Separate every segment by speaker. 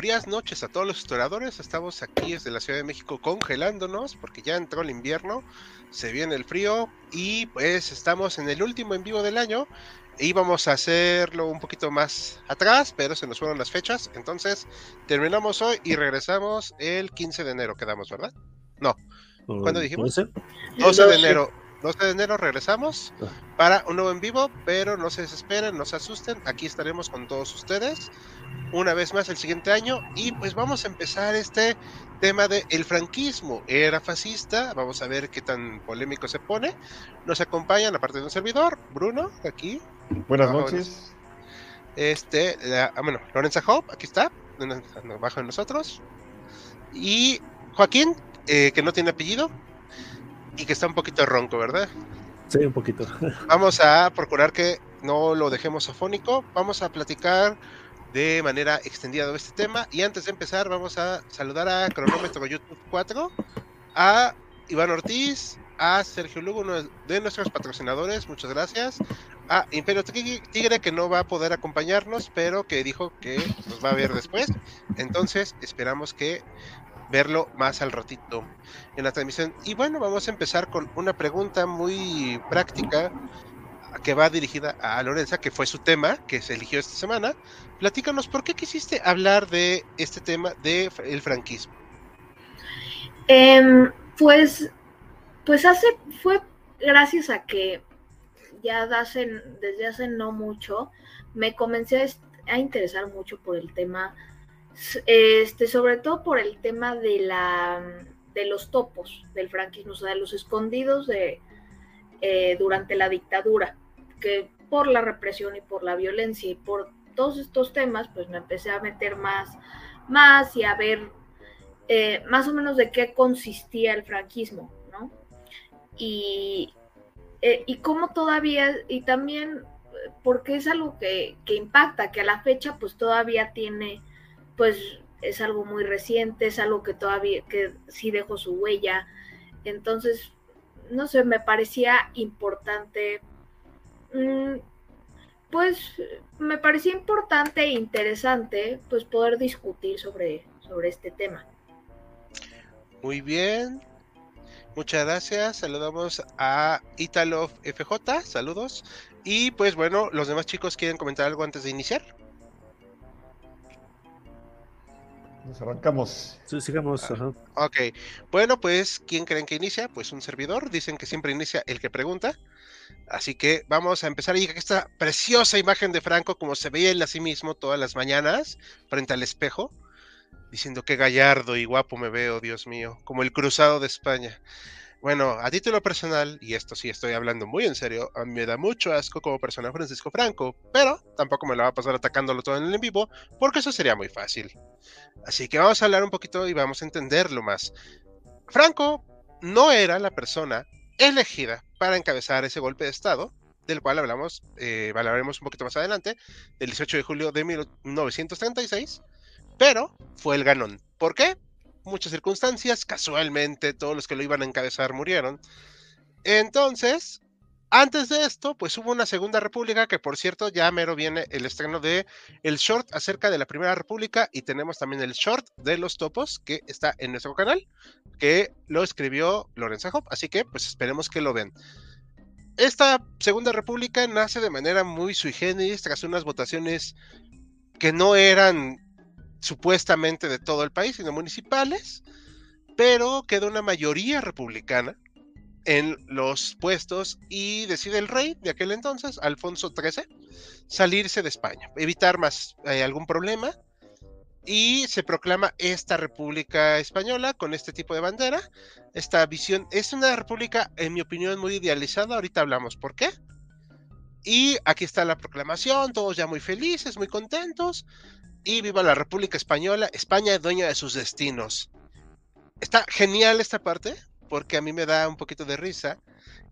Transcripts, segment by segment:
Speaker 1: Frías noches a todos los historiadores. Estamos aquí desde la Ciudad de México congelándonos porque ya entró el invierno, se viene el frío y pues estamos en el último en vivo del año. Íbamos a hacerlo un poquito más atrás, pero se nos fueron las fechas. Entonces terminamos hoy y regresamos el 15 de enero, quedamos, ¿verdad? No. ¿Cuándo dijimos? 12 de enero. 12 de enero regresamos ah. para un nuevo en vivo, pero no se desesperen, no se asusten, aquí estaremos con todos ustedes una vez más el siguiente año y pues vamos a empezar este tema de el franquismo era fascista, vamos a ver qué tan polémico se pone. Nos acompañan aparte de un servidor, Bruno, aquí.
Speaker 2: Buenas noches.
Speaker 1: Este, ah, bueno, Lorenza Hope, aquí está, bajo de nosotros. Y Joaquín, eh, que no tiene apellido, y que está un poquito ronco, ¿verdad?
Speaker 2: Sí, un poquito.
Speaker 1: Vamos a procurar que no lo dejemos afónico. Vamos a platicar de manera extendida de este tema. Y antes de empezar, vamos a saludar a Cronómetro YouTube 4, a Iván Ortiz, a Sergio Lugo, uno de nuestros patrocinadores, muchas gracias. A Imperio Tigre, que no va a poder acompañarnos, pero que dijo que nos va a ver después. Entonces, esperamos que verlo más al ratito en la transmisión. Y bueno, vamos a empezar con una pregunta muy práctica que va dirigida a Lorenza, que fue su tema que se eligió esta semana. Platícanos, ¿por qué quisiste hablar de este tema de el franquismo?
Speaker 3: Em, pues, pues hace, fue gracias a que ya hace, desde hace no mucho, me comencé a interesar mucho por el tema este, sobre todo por el tema de la de los topos del franquismo, o sea, de los escondidos de, eh, durante la dictadura, que por la represión y por la violencia y por todos estos temas, pues me empecé a meter más, más y a ver eh, más o menos de qué consistía el franquismo, ¿no? Y, eh, y cómo todavía, y también porque es algo que, que impacta, que a la fecha pues todavía tiene pues es algo muy reciente, es algo que todavía, que sí dejó su huella. Entonces, no sé, me parecía importante, mm, pues me parecía importante e interesante, pues poder discutir sobre, sobre este tema.
Speaker 1: Muy bien, muchas gracias. Saludamos a Italo FJ, saludos. Y pues bueno, los demás chicos quieren comentar algo antes de iniciar.
Speaker 2: Nos arrancamos.
Speaker 4: Sí, sigamos.
Speaker 1: Ah, ok. Bueno, pues, ¿quién creen que inicia? Pues un servidor. Dicen que siempre inicia el que pregunta. Así que vamos a empezar. Y esta preciosa imagen de Franco, como se veía él a sí mismo todas las mañanas, frente al espejo, diciendo que gallardo y guapo me veo, Dios mío, como el cruzado de España. Bueno, a título personal, y esto sí estoy hablando muy en serio, a mí me da mucho asco como persona Francisco Franco, pero tampoco me la va a pasar atacándolo todo en el en vivo, porque eso sería muy fácil. Así que vamos a hablar un poquito y vamos a entenderlo más. Franco no era la persona elegida para encabezar ese golpe de Estado, del cual hablamos, eh, hablaremos un poquito más adelante, del 18 de julio de 1936, pero fue el ganón. ¿Por qué? Muchas circunstancias, casualmente todos los que lo iban a encabezar murieron. Entonces, antes de esto, pues hubo una segunda república que por cierto ya mero viene el estreno de el short acerca de la primera república y tenemos también el short de los topos que está en nuestro canal, que lo escribió Lorenza Hop, así que pues esperemos que lo ven. Esta segunda república nace de manera muy sui generis tras unas votaciones que no eran supuestamente de todo el país, sino municipales, pero queda una mayoría republicana en los puestos y decide el rey de aquel entonces, Alfonso XIII, salirse de España, evitar más eh, algún problema y se proclama esta República Española con este tipo de bandera. Esta visión es una república, en mi opinión, muy idealizada. Ahorita hablamos por qué. Y aquí está la proclamación, todos ya muy felices, muy contentos. Y viva la República Española, España es dueña de sus destinos. Está genial esta parte, porque a mí me da un poquito de risa,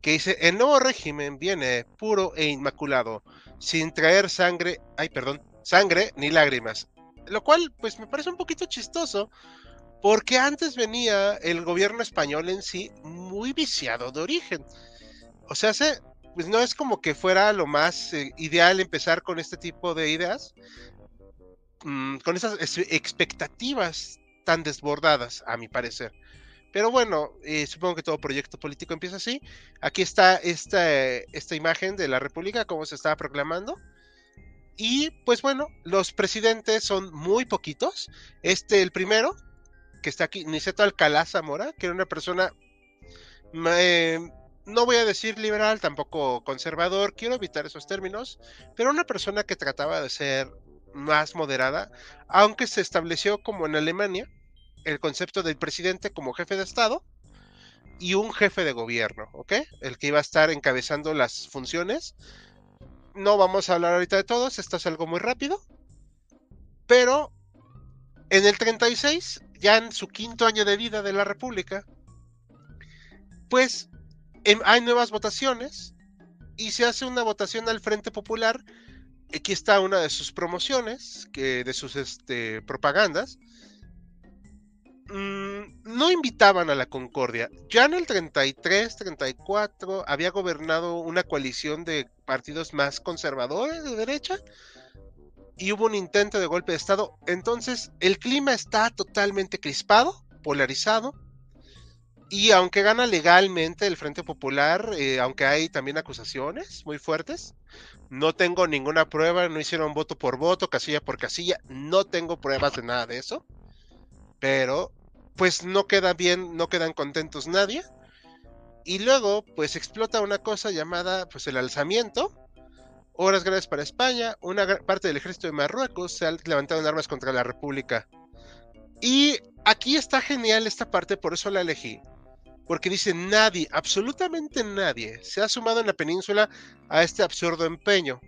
Speaker 1: que dice, el nuevo régimen viene puro e inmaculado, sin traer sangre, ay, perdón, sangre ni lágrimas. Lo cual, pues me parece un poquito chistoso, porque antes venía el gobierno español en sí muy viciado de origen. O sea, se, pues no es como que fuera lo más eh, ideal empezar con este tipo de ideas, mm, con esas expectativas tan desbordadas, a mi parecer. Pero bueno, eh, supongo que todo proyecto político empieza así. Aquí está esta, esta imagen de la República, como se estaba proclamando. Y pues bueno, los presidentes son muy poquitos. Este, el primero, que está aquí, Niceto Alcalá Zamora, que era una persona eh, no voy a decir liberal, tampoco conservador, quiero evitar esos términos, pero una persona que trataba de ser más moderada, aunque se estableció como en Alemania el concepto del presidente como jefe de Estado y un jefe de gobierno, ¿ok? El que iba a estar encabezando las funciones. No vamos a hablar ahorita de todos, esto es algo muy rápido, pero en el 36, ya en su quinto año de vida de la República, pues Em, hay nuevas votaciones y se hace una votación al Frente Popular. Aquí está una de sus promociones, que, de sus este, propagandas. Mm, no invitaban a la concordia. Ya en el 33, 34 había gobernado una coalición de partidos más conservadores de derecha y hubo un intento de golpe de Estado. Entonces el clima está totalmente crispado, polarizado y aunque gana legalmente el Frente Popular, eh, aunque hay también acusaciones muy fuertes, no tengo ninguna prueba, no hicieron voto por voto, casilla por casilla, no tengo pruebas de nada de eso. Pero, pues no queda bien, no quedan contentos nadie. Y luego, pues explota una cosa llamada, pues el alzamiento. Horas graves para España, una parte del ejército de Marruecos se ha levantado en armas contra la República. Y aquí está genial esta parte, por eso la elegí porque dice nadie, absolutamente nadie, se ha sumado en la península a este absurdo empeño.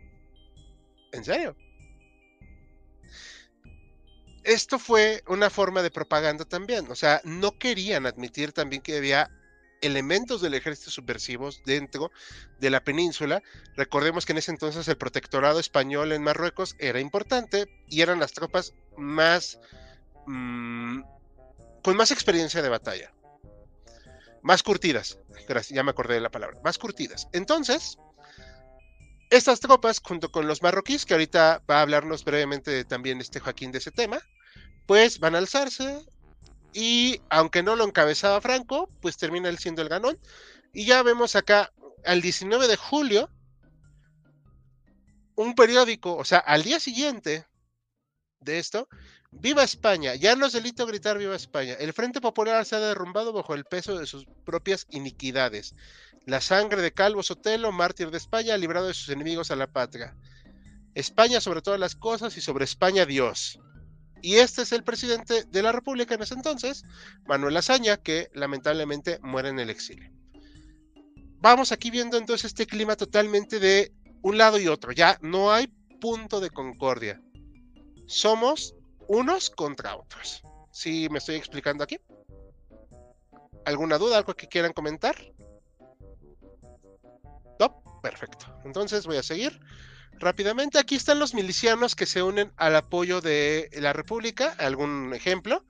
Speaker 1: ¿En serio? Esto fue una forma de propaganda también, o sea, no querían admitir también que había elementos del ejército subversivos dentro de la península. Recordemos que en ese entonces el protectorado español en Marruecos era importante y eran las tropas más... Mm, con más experiencia de batalla más curtidas. Gracias, ya me acordé de la palabra. Más curtidas. Entonces, estas tropas, junto con los marroquíes, que ahorita va a hablarnos brevemente también este Joaquín de ese tema, pues van a alzarse. Y aunque no lo encabezaba Franco, pues termina él siendo el ganón. Y ya vemos acá, al 19 de julio, un periódico, o sea, al día siguiente de esto, Viva España, ya no es delito gritar viva España. El Frente Popular se ha derrumbado bajo el peso de sus propias iniquidades. La sangre de Calvo Sotelo, mártir de España, ha librado de sus enemigos a la patria. España sobre todas las cosas y sobre España Dios. Y este es el presidente de la República en ese entonces, Manuel Azaña, que lamentablemente muere en el exilio. Vamos aquí viendo entonces este clima totalmente de un lado y otro. Ya no hay punto de concordia. Somos unos contra otros. ¿Sí me estoy explicando aquí? ¿Alguna duda, algo que quieran comentar? No, perfecto. Entonces voy a seguir rápidamente. Aquí están los milicianos que se unen al apoyo de la República. ¿Algún ejemplo?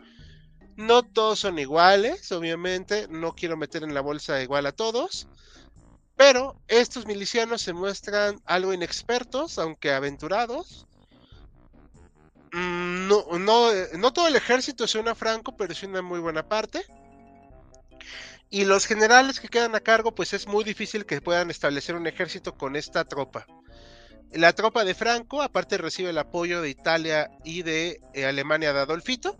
Speaker 1: No todos son iguales, obviamente. No quiero meter en la bolsa igual a todos. Pero estos milicianos se muestran algo inexpertos, aunque aventurados. Mm, no, no, no todo el ejército suena franco, pero es una muy buena parte. Y los generales que quedan a cargo, pues es muy difícil que puedan establecer un ejército con esta tropa. La tropa de Franco, aparte recibe el apoyo de Italia y de eh, Alemania de Adolfito.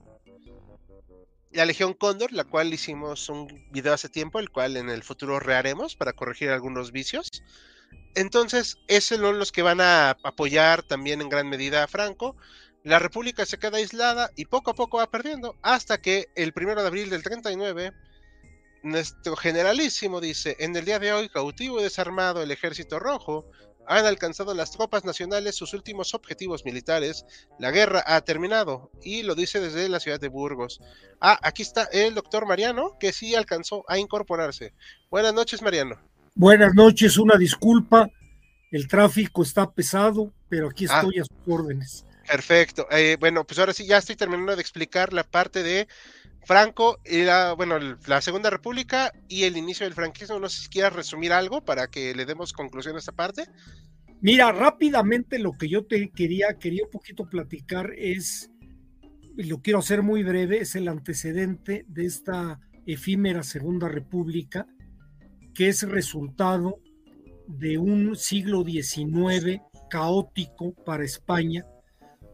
Speaker 1: La Legión Cóndor, la cual hicimos un video hace tiempo, el cual en el futuro reharemos para corregir algunos vicios. Entonces, esos son los que van a apoyar también en gran medida a Franco La República se queda aislada y poco a poco va perdiendo hasta que el primero de abril del 39 nuestro generalísimo dice, en el día de hoy, cautivo y desarmado el ejército rojo, han alcanzado las tropas nacionales sus últimos objetivos militares, la guerra ha terminado, y lo dice desde la ciudad de Burgos. Ah, aquí está el doctor Mariano, que sí alcanzó a incorporarse. Buenas noches, Mariano.
Speaker 4: Buenas noches, una disculpa, el tráfico está pesado, pero aquí ah. estoy a sus órdenes.
Speaker 1: Perfecto. Eh, bueno, pues ahora sí ya estoy terminando de explicar la parte de Franco y la, bueno, la Segunda República y el inicio del franquismo. No sé si quieras resumir algo para que le demos conclusión a esta parte.
Speaker 4: Mira, rápidamente lo que yo te quería, quería un poquito platicar es, lo quiero hacer muy breve, es el antecedente de esta efímera Segunda República, que es resultado de un siglo XIX caótico para España,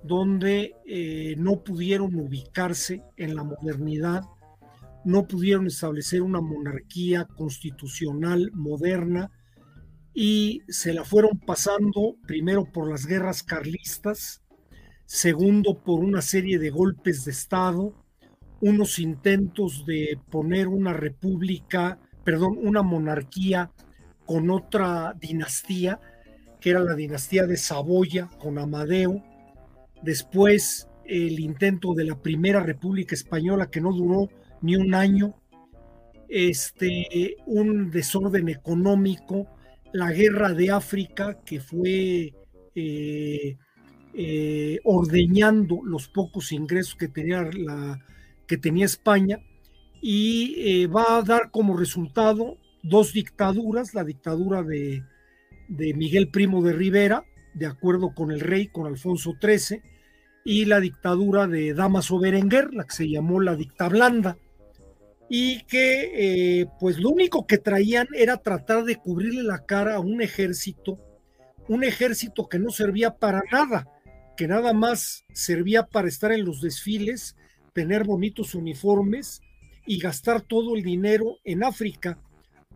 Speaker 4: donde eh, no pudieron ubicarse en la modernidad, no pudieron establecer una monarquía constitucional moderna y se la fueron pasando primero por las guerras carlistas, segundo por una serie de golpes de Estado, unos intentos de poner una república, perdón, una monarquía con otra dinastía, que era la dinastía de Saboya con Amadeo, después el intento de la primera República Española que no duró ni un año, este, un desorden económico, la guerra de África que fue eh, eh, ordeñando los pocos ingresos que tenía, que tenía España y eh, va a dar como resultado dos dictaduras, la dictadura de, de Miguel Primo de Rivera, de acuerdo con el rey, con Alfonso XIII, y la dictadura de Damaso Berenguer, la que se llamó la dicta blanda, y que eh, pues lo único que traían era tratar de cubrirle la cara a un ejército, un ejército que no servía para nada, que nada más servía para estar en los desfiles, tener bonitos uniformes y gastar todo el dinero en África,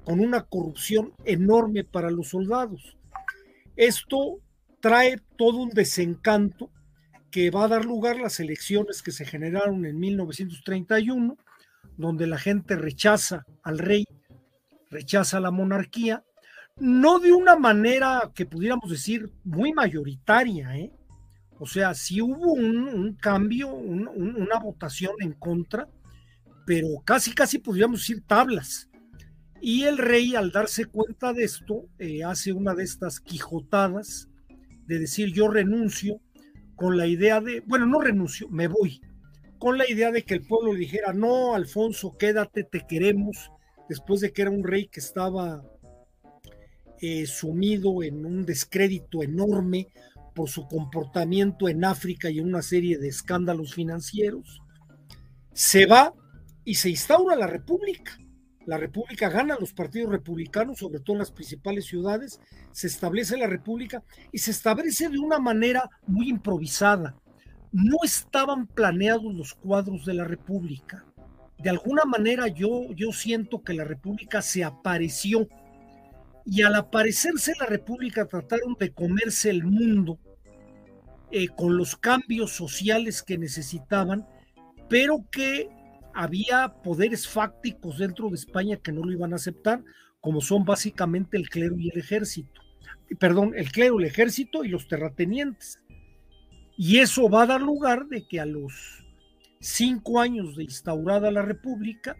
Speaker 4: con una corrupción enorme para los soldados. Esto trae todo un desencanto que va a dar lugar a las elecciones que se generaron en 1931, donde la gente rechaza al rey, rechaza la monarquía, no de una manera que pudiéramos decir muy mayoritaria, ¿eh? O sea, sí hubo un, cambio, una votación en contra, pero casi, casi podríamos decir tablas. Y el rey, al darse cuenta de esto, eh, hace una de estas quijotadas de decir yo renuncio con la idea de, bueno, no renuncio, me voy, con la idea de que el pueblo dijera, no, Alfonso, quédate, te queremos, después de que era un rey que estaba eh, sumido en un descrédito enorme por su comportamiento en África y en una serie de escándalos financieros, se va y se instaura la República la República gana los partidos republicanos, sobre todo en las principales ciudades, se establece la República y se establece de una manera muy improvisada. No estaban planeados los cuadros de la República. De alguna manera yo, yo siento que la República se apareció y al aparecerse la República trataron de comerse el mundo eh, con los cambios sociales que necesitaban, pero que había poderes fácticos dentro de España que no lo iban a aceptar, como son básicamente el clero y el ejército. Perdón, el clero, el ejército y los terratenientes. Y eso va a dar lugar de que a los cinco años de instaurada la República,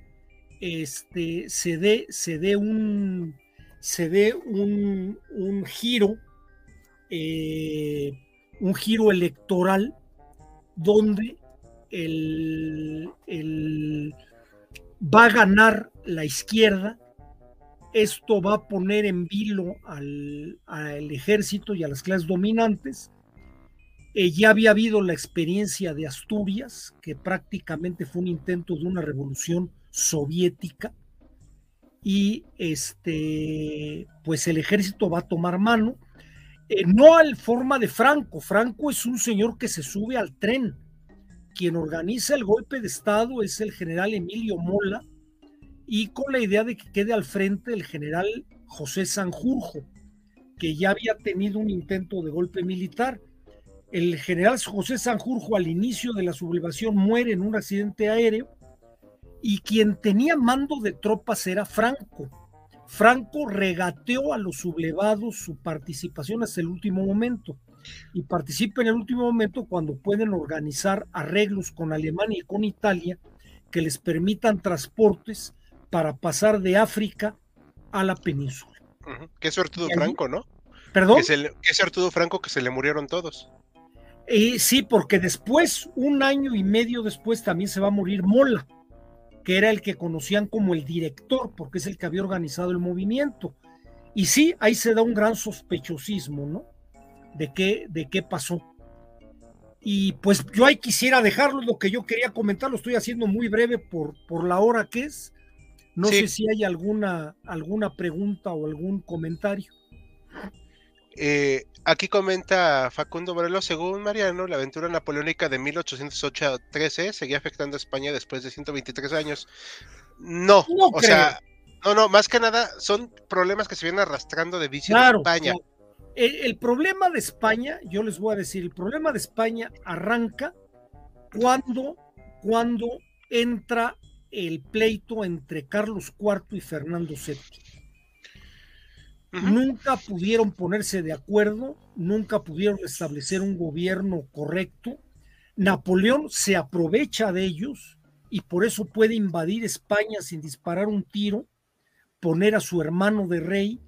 Speaker 4: este, se dé, se dé un, se dé un, un giro, eh, un giro electoral donde el, va a ganar la izquierda. Esto va a poner en vilo al, ejército y a las clases dominantes. Eh, ya había habido la experiencia de Asturias, que prácticamente fue un intento de una revolución soviética. Y este, pues el ejército va a tomar mano, eh, no al forma de Franco. Franco es un señor que se sube al tren quien organiza el golpe de Estado es el general Emilio Mola y con la idea de que quede al frente el general José Sanjurjo, que ya había tenido un intento de golpe militar. El general José Sanjurjo al inicio de la sublevación muere en un accidente aéreo y quien tenía mando de tropas era Franco. Franco regateó a los sublevados su participación hasta el último momento y participa en el último momento cuando pueden organizar arreglos con Alemania y con Italia que les permitan transportes para pasar de África a la península.
Speaker 1: Qué suerte tuvo Franco, ¿no?
Speaker 4: ¿Perdón?
Speaker 1: Qué suerte tuvo Franco que se le murieron todos.
Speaker 4: Eh, sí, porque después, un año y medio después, también se va a morir Mola, que era el que conocían como el director, porque es el que había organizado el movimiento. Y sí, ahí se da un gran sospechosismo, ¿no? De qué, de qué pasó. Y pues yo ahí quisiera dejarlo, lo que yo quería comentar, lo estoy haciendo muy breve por, por la hora que es. No sé si hay alguna, alguna pregunta o algún comentario.
Speaker 1: Eh, aquí comenta Facundo Morelos, según Mariano, la aventura napoleónica de 1808-13 seguía afectando a España después de 123 años. No, o sea, no, no, más que nada son problemas que se vienen arrastrando de vicio de España.
Speaker 4: El, problema de España, yo les voy a decir, el problema de España arranca cuando, cuando entra el pleito entre Carlos IV y Fernando VII. Nunca pudieron ponerse de acuerdo, nunca pudieron establecer un gobierno correcto. Napoleón se aprovecha de ellos y por eso puede invadir España sin disparar un tiro, poner a su hermano de rey,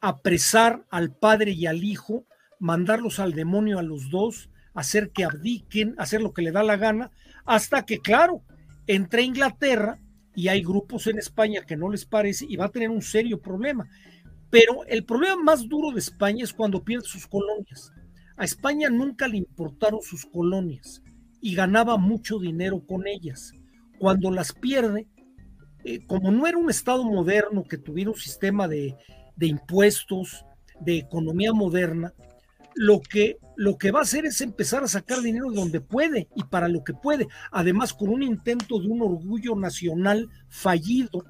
Speaker 4: apresar al padre y al hijo, mandarlos al demonio a los dos, hacer que abdiquen, hacer lo que le da la gana, hasta que, claro, entre Inglaterra y hay grupos en España que no les parece y va a tener un serio problema. Pero el problema más duro de España es cuando pierde sus colonias. A España nunca le importaron sus colonias y ganaba mucho dinero con ellas. Cuando las pierde, eh, como no era un Estado moderno que tuviera un sistema de, de impuestos, de economía moderna, lo que, lo que va a hacer es empezar a sacar dinero donde puede y para lo que puede, además con un intento de un orgullo nacional fallido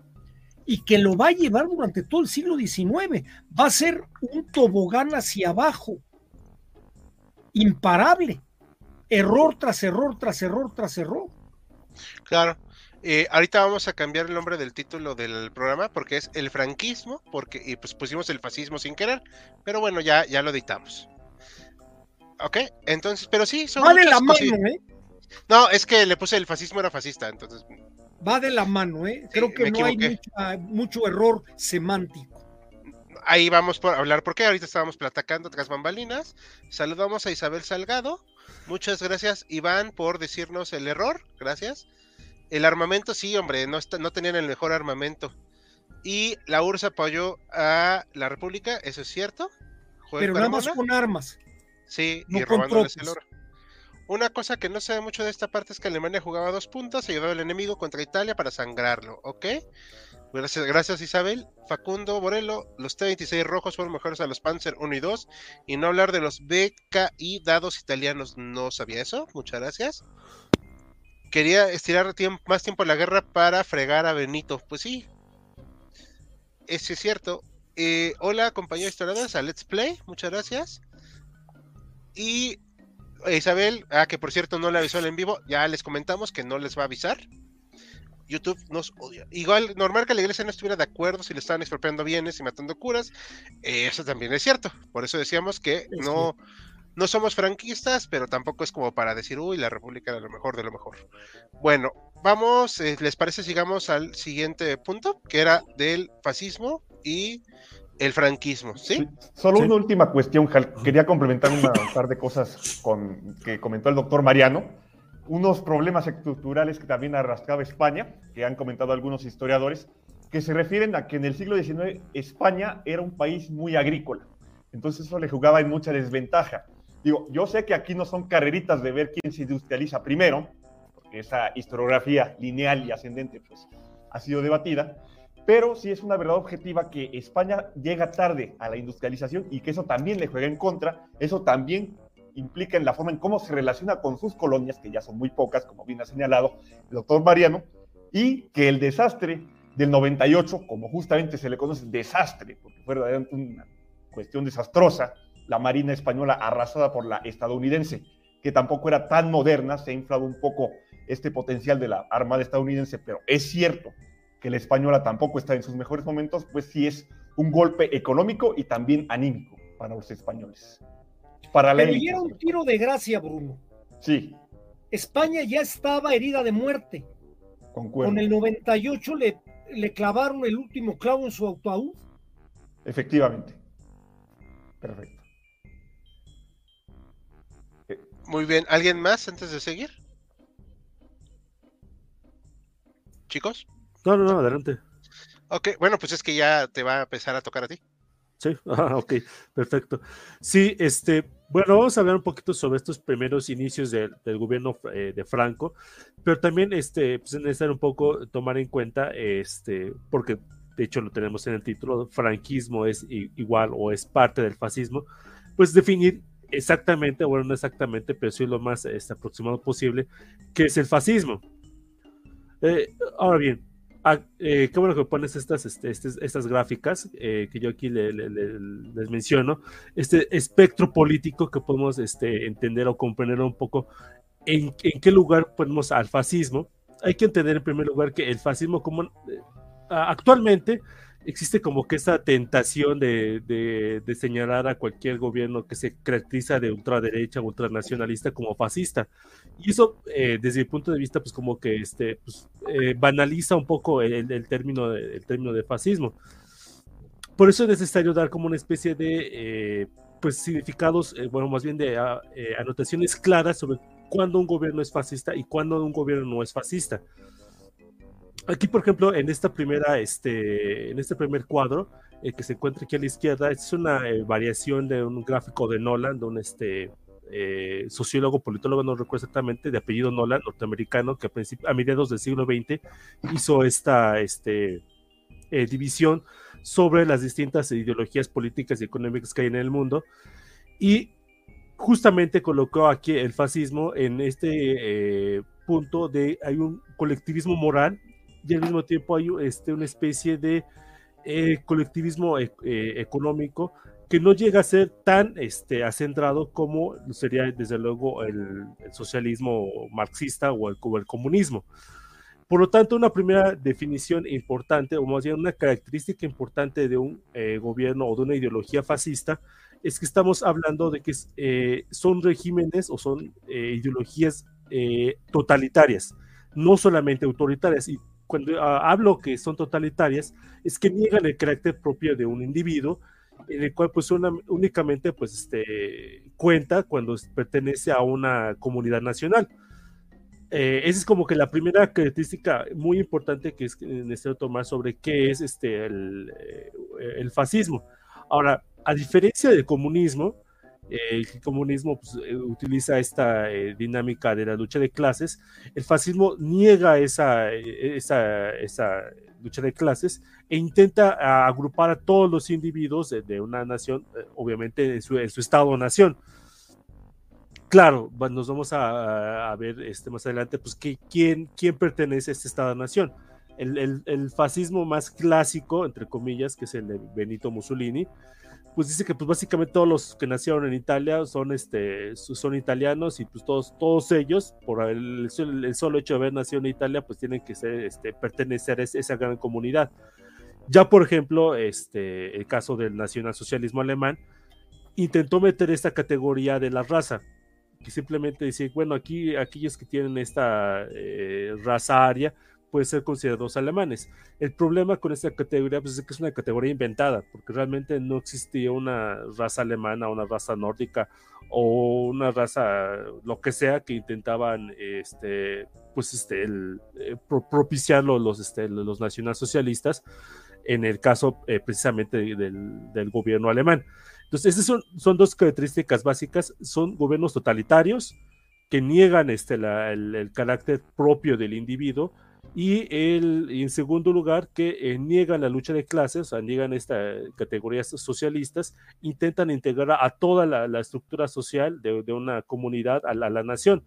Speaker 4: y que lo va a llevar durante todo el siglo XIX. Va a ser un tobogán hacia abajo, imparable, error tras error, tras error, tras error.
Speaker 1: Claro. Eh, ahorita vamos a cambiar el nombre del título del programa porque es el franquismo, porque y pues pusimos el fascismo sin querer, pero bueno, ya, ya lo editamos. Ok, entonces, pero sí,
Speaker 4: son. Vale la mano, ¿eh?
Speaker 1: No, es que le puse el fascismo era fascista, entonces
Speaker 4: va de la mano, ¿eh? Creo que no hay mucho error semántico.
Speaker 1: Ahí vamos a hablar porque ahorita estábamos platicando tras bambalinas. Saludamos a Isabel Salgado. Muchas gracias, Iván, por decirnos el error. Gracias. El armamento, sí, hombre, no, no tenían el mejor armamento. Y la URSS apoyó a la República, eso es cierto.
Speaker 4: Pero nada más con armas.
Speaker 1: Sí, y robándoles el oro. Una cosa que no se ve mucho de esta parte es que Alemania jugaba dos puntas, ayudaba al enemigo contra Italia para sangrarlo, ¿ok? Gracias, gracias Isabel. Facundo Borello, los T-26 rojos fueron mejores a los Panzer 1 y 2. Y no hablar de los BKI dados italianos, no sabía eso. Muchas gracias. Quería estirar más tiempo la guerra para fregar a Benito. Pues sí, eso es cierto. Eh, hola, compañeros historiadores, a Let's Play. Muchas gracias. Y Isabel, ah, que por cierto no le avisó el en vivo, ya les comentamos que no les va a avisar. YouTube nos odia. Igual, normal que la iglesia no estuviera de acuerdo si le estaban expropiando bienes y matando curas. eso también es cierto. Por eso decíamos que no, no somos franquistas, pero tampoco es como para decir, uy, la república era lo mejor de lo mejor. Bueno, vamos, eh, ¿les parece? Sigamos al siguiente punto, que era del fascismo y el franquismo, ¿sí?
Speaker 2: Solo una última cuestión, Quería complementar un par de cosas con, que comentó el doctor Mariano. Unos problemas estructurales que también arrastraba España, que han comentado algunos historiadores, que se refieren a que en el siglo XIX España era un país muy agrícola. Entonces eso le jugaba en mucha desventaja. Digo, yo sé que aquí no son carreritas de ver quién se industrializa primero, porque esa historiografía lineal y ascendente pues, ha sido debatida, pero sí es una verdad objetiva que España llega tarde a la industrialización y que eso también le juega en contra, eso también implica en la forma en cómo se relaciona con sus colonias, que ya son muy pocas, como bien ha señalado el doctor Mariano, y que el desastre del 98, como justamente se le conoce desastre, porque fue una cuestión desastrosa, la Marina española arrasada por la estadounidense, que tampoco era tan moderna, se ha inflado un poco este potencial de la Armada estadounidense, pero es cierto que la española tampoco está en sus mejores momentos, pues sí es un golpe económico y también anímico para los españoles.
Speaker 4: Para la Pero un tiro de gracia, Bruno.
Speaker 2: Sí.
Speaker 4: España ya estaba herida de muerte. Con el 98 le, le clavaron el último clavo en su autoaúd.
Speaker 2: Efectivamente. Perfecto.
Speaker 1: Muy bien. ¿Alguien más antes de seguir? Chicos.
Speaker 5: No, no, no, adelante.
Speaker 1: Ok, bueno, pues es que ya te va a empezar a tocar a ti.
Speaker 5: Sí, ah, ok, perfecto. Sí, este, bueno, vamos a hablar un poquito sobre estos primeros inicios del gobierno eh, de Franco, pero también este, pues es necesario un poco tomar en cuenta, este, porque de hecho lo tenemos en el título, franquismo es igual o es parte del fascismo, pues definir exactamente, bueno, no exactamente, pero sí lo más este, aproximado posible, qué es el fascismo. Eh, ahora bien, Ah, eh, qué bueno que pones estas, este, estas gráficas eh, que yo aquí les menciono, este espectro político que podemos este, entender o comprender un poco en, en, qué lugar ponemos al fascismo. Hay que entender en primer lugar que el fascismo como eh, actualmente existe como que esa tentación de, de, señalar a cualquier gobierno que se caracteriza de ultraderecha, ultranacionalista como fascista. Y eso, eh, desde mi punto de vista, pues como que este, pues, eh, banaliza un poco el, el, término, el término de fascismo. Por eso es necesario dar como una especie de eh, pues significados, bueno, más bien de ah, anotaciones claras sobre cuándo un gobierno es fascista y cuándo un gobierno no es fascista. Aquí, por ejemplo, en esta primera, este, en este primer cuadro eh, que se encuentra aquí a la izquierda, es una eh, variación de un gráfico de Nolan, de un este, eh, sociólogo, politólogo, no recuerdo exactamente, de apellido Nolan, norteamericano, que a, a mediados del siglo XX hizo esta este, división sobre las distintas ideologías políticas y económicas que hay en el mundo. Y justamente colocó aquí el fascismo en este punto de hay un colectivismo moral y al mismo tiempo hay este, una especie de eh, colectivismo e, eh, económico que no llega a ser tan este, acendrado como sería desde luego el, socialismo marxista o el, el, comunismo. Por lo tanto, una primera definición importante, o más bien una característica importante de un eh, gobierno o de una ideología fascista, es que estamos hablando de que son regímenes o son ideologías totalitarias, no solamente autoritarias. Y cuando ah, hablo que son totalitarias, es que niegan el carácter propio de un individuo, en el cual pues únicamente pues este, cuenta cuando pertenece a una comunidad nacional. Eh, esa es como que la primera característica muy importante que es necesario tomar sobre qué es este, eh, el fascismo. Ahora, a diferencia del comunismo, el comunismo pues, eh, utiliza esta eh, dinámica de la lucha de clases, el fascismo niega esa, eh, lucha de clases e intenta agrupar a todos los individuos de, una nación, obviamente en su, estado-nación. Claro, nos vamos a, ver este, más adelante, pues, quién, pertenece a este estado-nación. El, el, fascismo más clásico, entre comillas, que es el de Benito Mussolini, pues dice que pues básicamente todos los que nacieron en Italia son este son italianos y pues todos todos ellos por el, solo hecho de haber nacido en Italia pues tienen que ser este pertenecer a esa gran comunidad. Ya por ejemplo, este el caso del nacionalsocialismo alemán intentó meter esta categoría de la raza que simplemente dice, bueno, aquí aquellos que tienen esta eh, raza aria pueden ser considerados alemanes. El problema con esta categoría pues, es que es una categoría inventada, porque realmente no existía una raza alemana, una raza nórdica o una raza, lo que sea, que intentaban este, pues, este, el, eh, propiciarlo los, este, los nacionalsocialistas, en el caso eh, precisamente del, del, gobierno alemán. Entonces, esas son, son dos características básicas, son gobiernos totalitarios que niegan este, el carácter propio del individuo, y, el, en segundo lugar, que eh, niegan la lucha de clases, o sea, niegan estas categorías socialistas, intentan integrar a toda la, estructura social de, una comunidad a la, nación.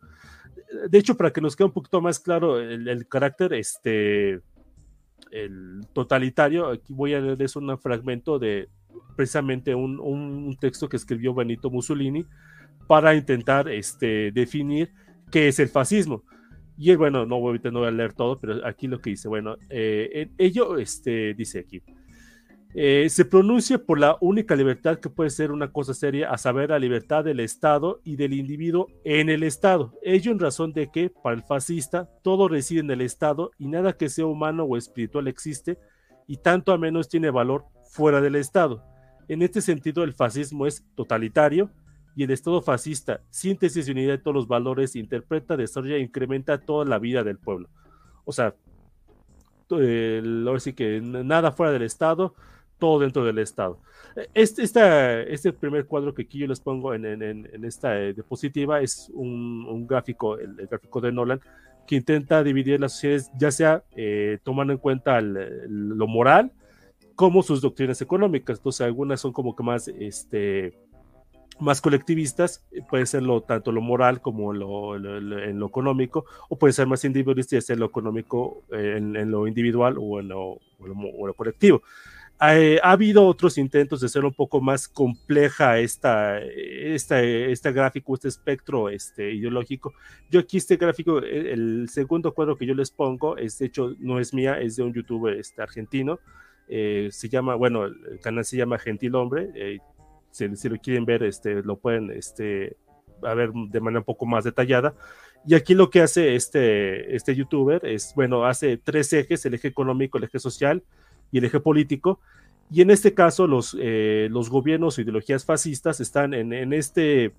Speaker 5: De hecho, para que nos quede un poquito más claro el, carácter este, el totalitario, aquí voy a leerles un fragmento de, precisamente un, un, texto que escribió Benito Mussolini para intentar este, definir qué es el fascismo. Y bueno, no, voy a leer todo, pero aquí lo que dice, bueno, eh, ello este, dice aquí, eh, se pronuncia por la única libertad que puede ser una cosa seria, a saber, la libertad del Estado y del individuo en el Estado. Ello en razón de que, para el fascista, todo reside en el Estado y nada que sea humano o espiritual existe, y tanto a menos tiene valor fuera del Estado. En este sentido, el fascismo es totalitario y el Estado fascista, síntesis y unidad de todos los valores, interpreta, desarrolla e incrementa toda la vida del pueblo. O sea, ahora sí que nada fuera del Estado, todo dentro del Estado. Este, este primer cuadro que aquí yo les pongo en, esta eh, diapositiva es un, gráfico, el, gráfico de Nolan, que intenta dividir las sociedades, ya sea eh, tomando en cuenta lo moral, como sus doctrinas económicas. Entonces, algunas son como que más, este, más colectivistas, puede ser lo, tanto lo moral como lo, en lo económico, o puede ser más individualista y ser lo económico eh, en, lo individual o en lo, o lo colectivo. Eh, ha habido otros intentos de hacer un poco más compleja esta, esta, este gráfico, este espectro este, ideológico. Yo aquí este gráfico, eh, el segundo cuadro que yo les pongo, es de hecho no es mía, es de un youtuber este, argentino. Eh, se llama, bueno, el canal se llama Gentil Hombre. Si, si, lo quieren ver, este, lo pueden este, a ver de manera un poco más detallada. Y aquí lo que hace este, este youtuber es, bueno, hace tres ejes, el eje económico, el eje social y el eje político. Y en este caso, los, eh, los gobiernos o ideologías fascistas están en, en este,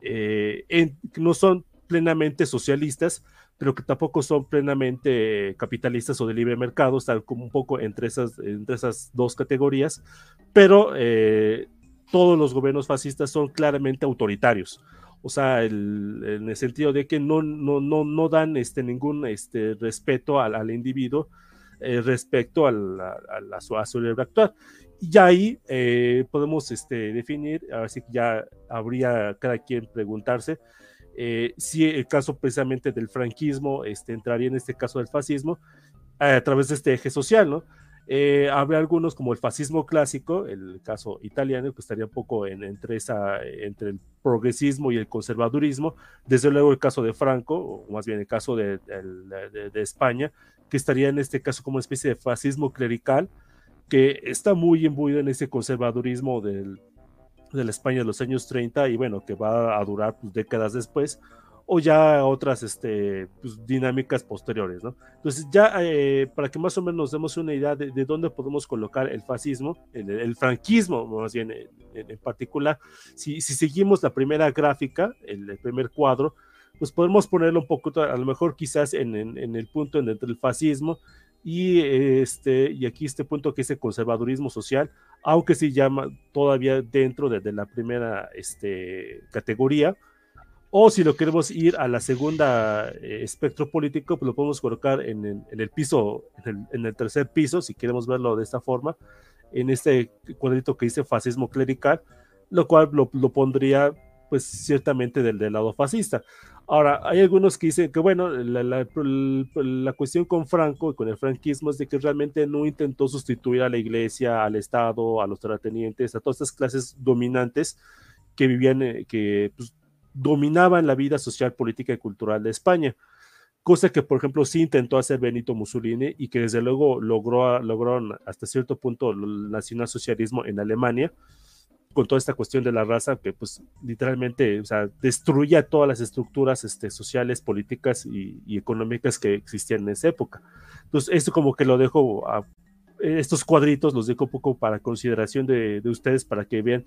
Speaker 5: eh, no son plenamente socialistas, pero que tampoco son plenamente capitalistas o de libre mercado, están como un poco entre esas, entre esas dos categorías, pero eh, todos los gobiernos fascistas son claramente autoritarios. O sea, en el sentido de que no, no, no, no dan este, ningún este, respeto al, al individuo, eh, respecto a, la, su, a, su, libre actuar. Y ahí eh, podemos este, definir, así que ya habría cada quien preguntarse eh, si el caso precisamente del franquismo este, entraría en este caso del fascismo a través de este eje social, ¿no? Eh, algunos como el fascismo clásico, el caso italiano, que estaría un poco en, entre, esa, entre el progresismo y el conservadurismo. Desde luego el caso de Franco, o más bien el caso de, de, España, que estaría en este caso como una especie de fascismo clerical, que está muy imbuido en ese conservadurismo del, de la España de los años 30 y bueno, que va a durar pues, décadas después o ya otras este, pues, dinámicas posteriores, ¿no? Entonces ya eh, para que más o menos nos demos una idea de, dónde podemos colocar el fascismo, el, franquismo más bien en, particular, si, si, seguimos la primera gráfica, el, primer cuadro, pues podemos ponerlo un poco, a lo mejor quizás en, en el punto entre el fascismo y, este, y aquí este punto que es el conservadurismo social, aunque se llama todavía dentro de, de la primera este, categoría, o si lo queremos ir a la segunda eh, espectro político, pues lo podemos colocar en el, piso, en el, tercer piso, si queremos verlo de esta forma, en este cuadrito que dice fascismo clerical, lo cual lo, lo pondría pues ciertamente del, del, lado fascista. Ahora, hay algunos que dicen que, bueno, la, la, la, cuestión con Franco y con el franquismo es de que realmente no intentó sustituir a la iglesia, al Estado, a los terratenientes, a todas estas clases dominantes que vivían, eh, que pues, dominaban la vida social, política y cultural de España. Cosa que, por ejemplo, sí intentó hacer Benito Mussolini y que desde luego logró, logró hasta cierto punto el nacionalsocialismo en Alemania, con toda esta cuestión de la raza que pues literalmente o sea, destruía todas las estructuras este, sociales, políticas y, económicas que existían en esa época. Entonces, esto como que lo dejo, a, estos cuadritos los dejo un poco para consideración de, de ustedes, para que vean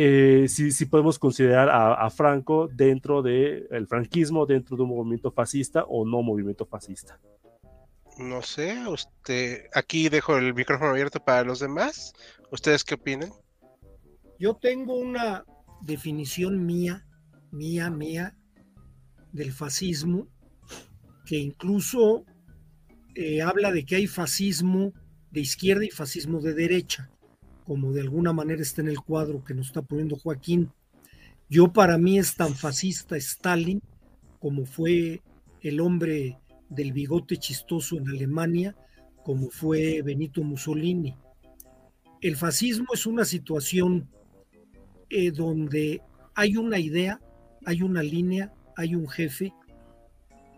Speaker 5: eh, si, podemos considerar a, Franco dentro del franquismo, dentro de un movimiento fascista o no movimiento fascista.
Speaker 1: No sé, usted, aquí dejo el micrófono abierto para los demás. ¿Ustedes qué opinan?
Speaker 4: Yo tengo una definición mía, mía, mía, del fascismo, que incluso eh, habla de que hay fascismo de izquierda y fascismo de derecha como de alguna manera está en el cuadro que nos está poniendo Joaquín. Yo para mí es tan fascista Stalin como fue el hombre del bigote chistoso en Alemania, como fue Benito Mussolini. el fascismo es una situación eh, donde hay una idea, hay una línea, hay un jefe,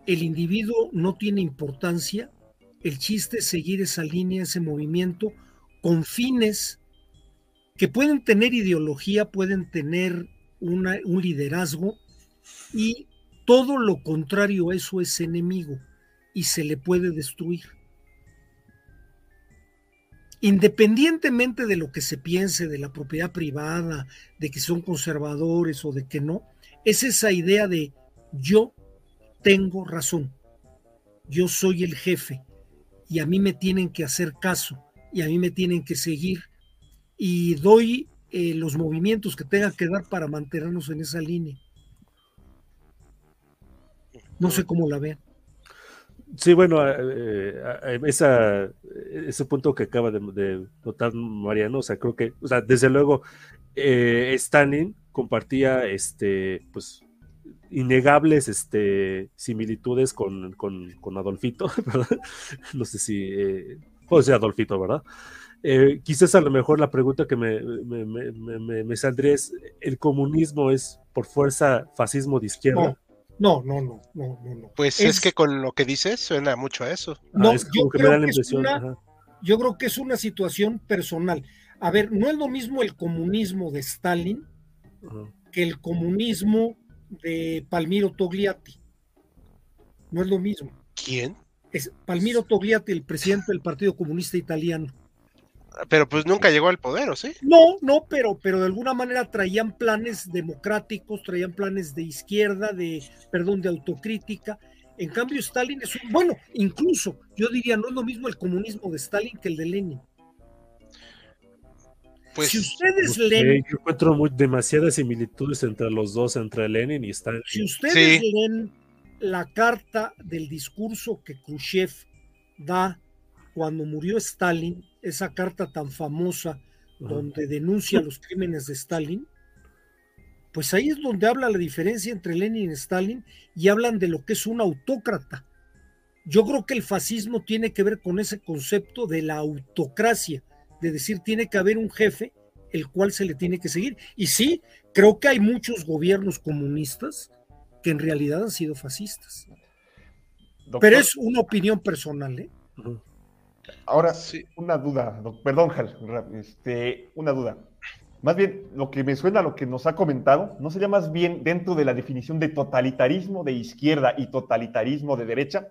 Speaker 4: el individuo no tiene importancia, el chiste es seguir esa línea, ese movimiento, con fines que pueden tener ideología, pueden tener un liderazgo y todo lo contrario a eso es enemigo y se le puede destruir. Independientemente de lo que se piense de la propiedad privada, de que son conservadores o de que no, es esa idea de yo tengo razón, yo soy el jefe y a mí me tienen que hacer caso y a mí me tienen que seguir y doy eh, los movimientos que tenga que dar para mantenernos en esa línea. No sé cómo la vean.
Speaker 5: Sí, bueno, eh, eh, ese punto que acaba de, notar Mariano, o sea, creo que, o sea, desde luego, Stalin compartía, este, pues, innegables este, similitudes con, Adolfito, ¿verdad? No sé si, eh, puede ser Adolfito, ¿verdad? Eh, quizás a lo mejor la pregunta que me, me, saldría es, ¿el comunismo es por fuerza fascismo de izquierda?
Speaker 4: No, no, no, no, no.
Speaker 1: Pues es, que con lo que dices suena mucho a eso.
Speaker 4: No, yo, creo que es una, yo creo que es una situación personal. A ver, no es lo mismo el comunismo de Stalin que el comunismo de Palmiro Togliatti. No es lo mismo.
Speaker 1: ¿Quién?
Speaker 4: Es Palmiro Togliatti, el presidente del Partido Comunista Italiano.
Speaker 1: Pero pues nunca llegó al poder, ¿o sí?
Speaker 4: No, no, pero, pero de alguna manera traían planes democráticos, traían planes de izquierda, de, perdón, de autocrítica. En cambio, Stalin es un, bueno, incluso yo diría, no es lo mismo el comunismo de Stalin que el de Lenin.
Speaker 5: Pues, si ustedes leen. Yo encuentro muy, demasiadas similitudes entre los dos, entre Lenin y Stalin.
Speaker 4: Si ustedes leen la carta del discurso que Khrushchev da cuando murió Stalin, esa carta tan famosa donde denuncia los crímenes de Stalin, pues ahí es donde habla la diferencia entre Lenin y Stalin y hablan de lo que es un autócrata. Yo creo que el fascismo tiene que ver con ese concepto de la autocracia, de decir tiene que haber un jefe el cual se le tiene que seguir. Y sí, creo que hay muchos gobiernos comunistas que en realidad han sido fascistas. Pero es una opinión personal, ¿eh?
Speaker 2: Ahora, sí. una duda, perdón, Jal, este, una duda. Más bien, lo que me suena a lo que nos ha comentado, ¿no sería más bien dentro de la definición de totalitarismo de izquierda y totalitarismo de derecha?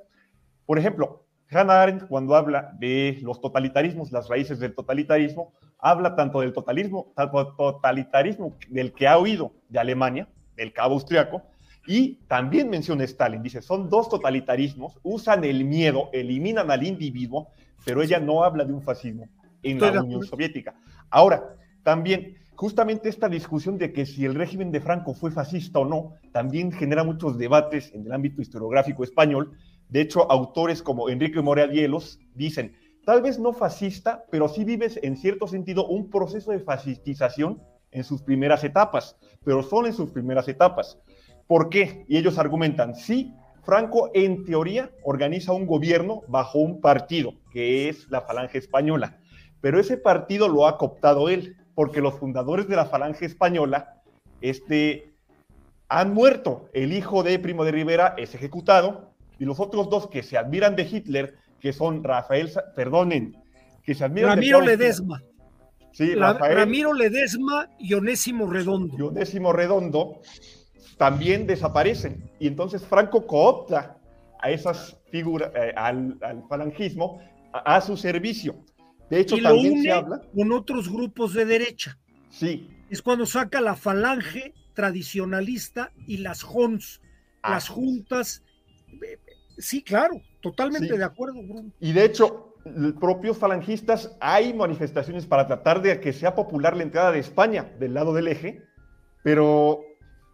Speaker 2: Por ejemplo, Hannah Arendt, cuando habla de los totalitarismos, las raíces del totalitarismo, habla tanto del totalitarismo, totalitarismo del que ha oído de Alemania, del cabo austriaco, y también menciona Stalin. Dice, son dos totalitarismos, usan el miedo, eliminan al individuo, pero ella no habla de un fascismo en la Unión Soviética. Ahora, también, justamente esta discusión de que si el régimen de Franco fue fascista o no, también genera muchos debates en el ámbito historiográfico español, de hecho, autores como Enrique Morea Dielos dicen, tal vez no fascista, pero sí vives en cierto sentido un proceso de fascistización en sus primeras etapas, pero son en sus primeras etapas. ¿Por qué? Y ellos argumentan, sí, Franco en teoría organiza un gobierno bajo un partido, que es la Falange Española, pero ese partido lo ha cooptado él, porque los fundadores de la Falange Española este, han muerto. El hijo de Primo de Rivera es ejecutado, y los otros dos que se admiran de Hitler, que son Rafael, perdonen, que se admiran
Speaker 4: Ramiro Ledesma. Sí, Ramiro Ledesma y Onésimo Redondo.
Speaker 2: Y Onésimo Redondo también desaparecen. Y entonces Franco coopta a esas figuras, eh, al, falangismo, a, su servicio. De hecho, también se habla.
Speaker 4: Con otros grupos de derecha.
Speaker 2: Sí.
Speaker 4: Es cuando saca la falange tradicionalista y las JONS, las juntas Sí, claro, totalmente de acuerdo, Bruno.
Speaker 2: Y de hecho, propios falangistas, hay manifestaciones para tratar de que sea popular la entrada de España del lado del eje, pero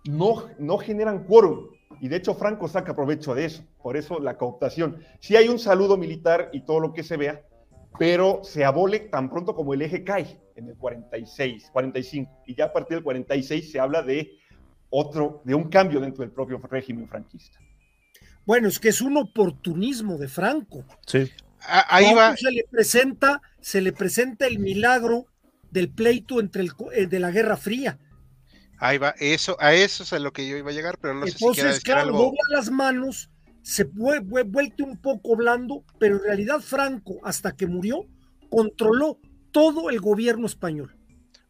Speaker 2: no, no generan quórum. Y de hecho, Franco saca provecho de eso, por eso la cooptación. Sí hay un saludo militar y todo lo que se vea, pero se abole tan pronto como el eje cae en el 46, 45. Y ya a partir del 46 se habla de otro, de un cambio dentro del propio régimen franquista.
Speaker 4: Bueno, es que es un oportunismo de Franco.
Speaker 5: Sí.
Speaker 1: Ahí va.
Speaker 4: Se le presenta, se le presenta el milagro del pleito entre el, eh, de la Guerra Fría.
Speaker 1: Ahí va, eso, a eso es a lo que yo iba a llegar, pero no sé si
Speaker 4: Entonces, claro, dobla las manos, se fue, fue vuelto un poco blando, pero en realidad Franco, hasta que murió, controló todo el gobierno español.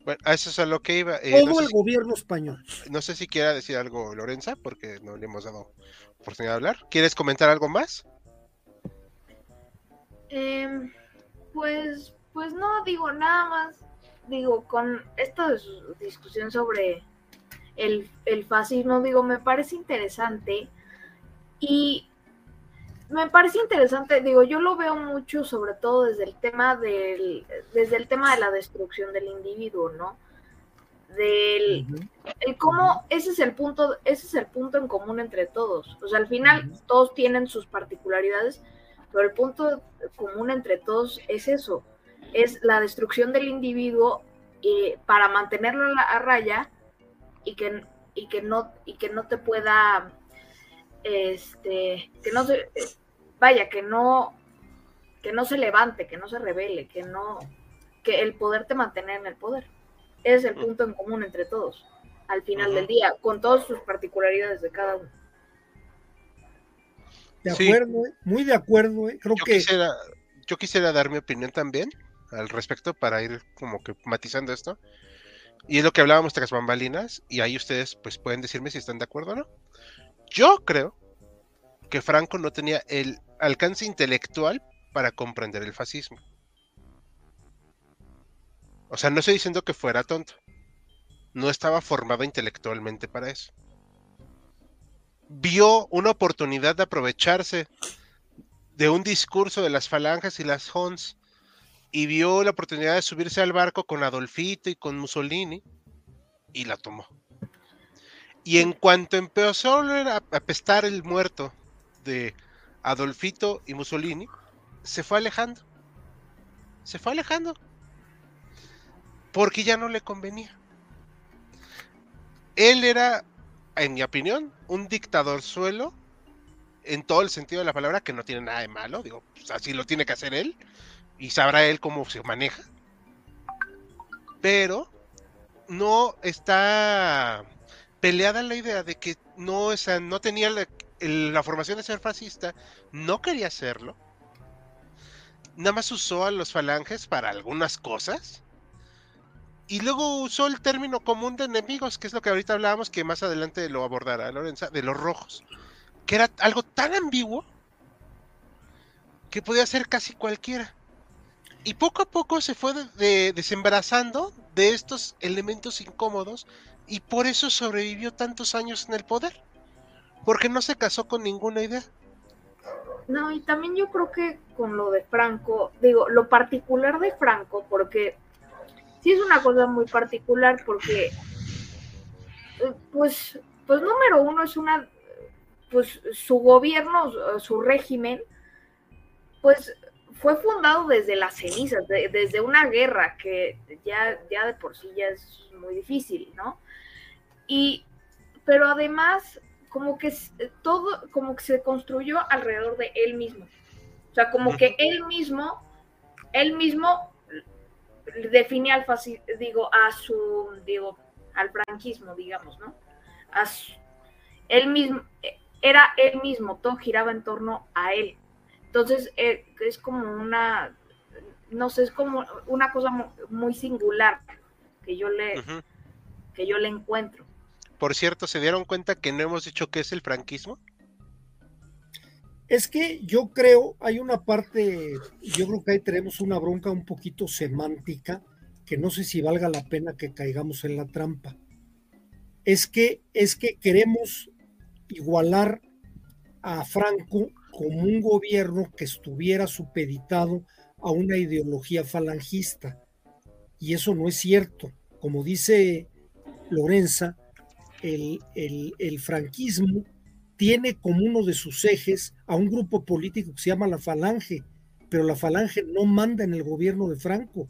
Speaker 1: Bueno, a eso es a lo que iba.
Speaker 4: eh, todo el gobierno español.
Speaker 1: No sé si quiera decir algo Lorenza, porque no le hemos dado oportunidad de hablar. ¿Quieres comentar algo más?
Speaker 3: Eh, pues, pues no, digo nada más. Digo, con esta discusión sobre el, el fascismo, digo, me parece interesante. Y me parece interesante, digo, yo lo veo mucho, sobre todo desde el tema del, desde el tema de la destrucción del individuo, ¿no? Del el cómo, ese es el punto, ese es el punto en común entre todos. O sea, al final todos tienen sus particularidades, pero el punto común entre todos es eso, es la destrucción del individuo eh, para mantenerlo a, raya y que, y que no, y que no te pueda este, que no se, vaya, que no, que no se levante, que no se revele, que no, que el poder te mantenga en el poder. Ese es el punto en común entre todos, al final del día, con todas sus particularidades de cada uno.
Speaker 4: De acuerdo, ¿eh? muy de acuerdo, ¿eh? creo
Speaker 1: yo
Speaker 4: que...
Speaker 1: Quisiera, yo quisiera dar mi opinión también al respecto para ir como que matizando esto. Y es lo que hablábamos tras bambalinas, y ahí ustedes pues pueden decirme si están de acuerdo o no. Yo creo que Franco no tenía el alcance intelectual para comprender el fascismo. O sea, no estoy diciendo que fuera tonto. No estaba formado intelectualmente para eso. Vio una oportunidad de aprovecharse de un discurso de las falanges y las Hons y vio la oportunidad de subirse al barco con Adolfito y con Mussolini y la tomó. Y en cuanto empezó a apestar el muerto de Adolfito y Mussolini, se fue alejando. Se fue alejando. Porque ya no le convenía. Él era, en mi opinión, un dictador suelo, en todo el sentido de la palabra, que no tiene nada de malo. Digo, pues así lo tiene que hacer él. Y sabrá él cómo se maneja. Pero no está peleada la idea de que no, o no tenía la, la, formación de ser fascista, no quería hacerlo. Nada más usó a los falanges para algunas cosas. Y luego usó el término común de enemigos, que es lo que ahorita hablábamos, que más adelante lo abordará Lorenza, de los rojos. Que era algo tan ambiguo que podía ser casi cualquiera. Y poco a poco se fue de, de, desembarazando de estos elementos incómodos y por eso sobrevivió tantos años en el poder. Porque no se casó con ninguna idea.
Speaker 3: No, y también yo creo que con lo de Franco, digo, lo particular de Franco, porque sí es una cosa muy particular, porque, pues, pues número uno es una, pues su gobierno, su régimen, pues fue fundado desde las cenizas, de, desde una guerra que ya, ya de por sí ya es muy difícil, ¿no? Y, pero además, como que todo, como que se construyó alrededor de él mismo. O sea, como que él mismo, él mismo define al digo, a su, digo, al franquismo, digamos, ¿no? A su, él mismo, era él mismo, todo giraba en torno a él. Entonces, eh, es como una, no sé, es como una cosa muy singular que yo le, uh -huh. que yo le encuentro.
Speaker 1: Por cierto, ¿se dieron cuenta que no hemos dicho qué es el franquismo?
Speaker 4: Es que yo creo, hay una parte, yo creo que ahí tenemos una bronca un poquito semántica, que no sé si valga la pena que caigamos en la trampa. Es que, es que queremos igualar a Franco como un gobierno que estuviera supeditado a una ideología falangista. Y eso no es cierto. Como dice Lorenza, el, el, el, franquismo tiene como uno de sus ejes a un grupo político que se llama la Falange, pero la Falange no manda en el gobierno de Franco.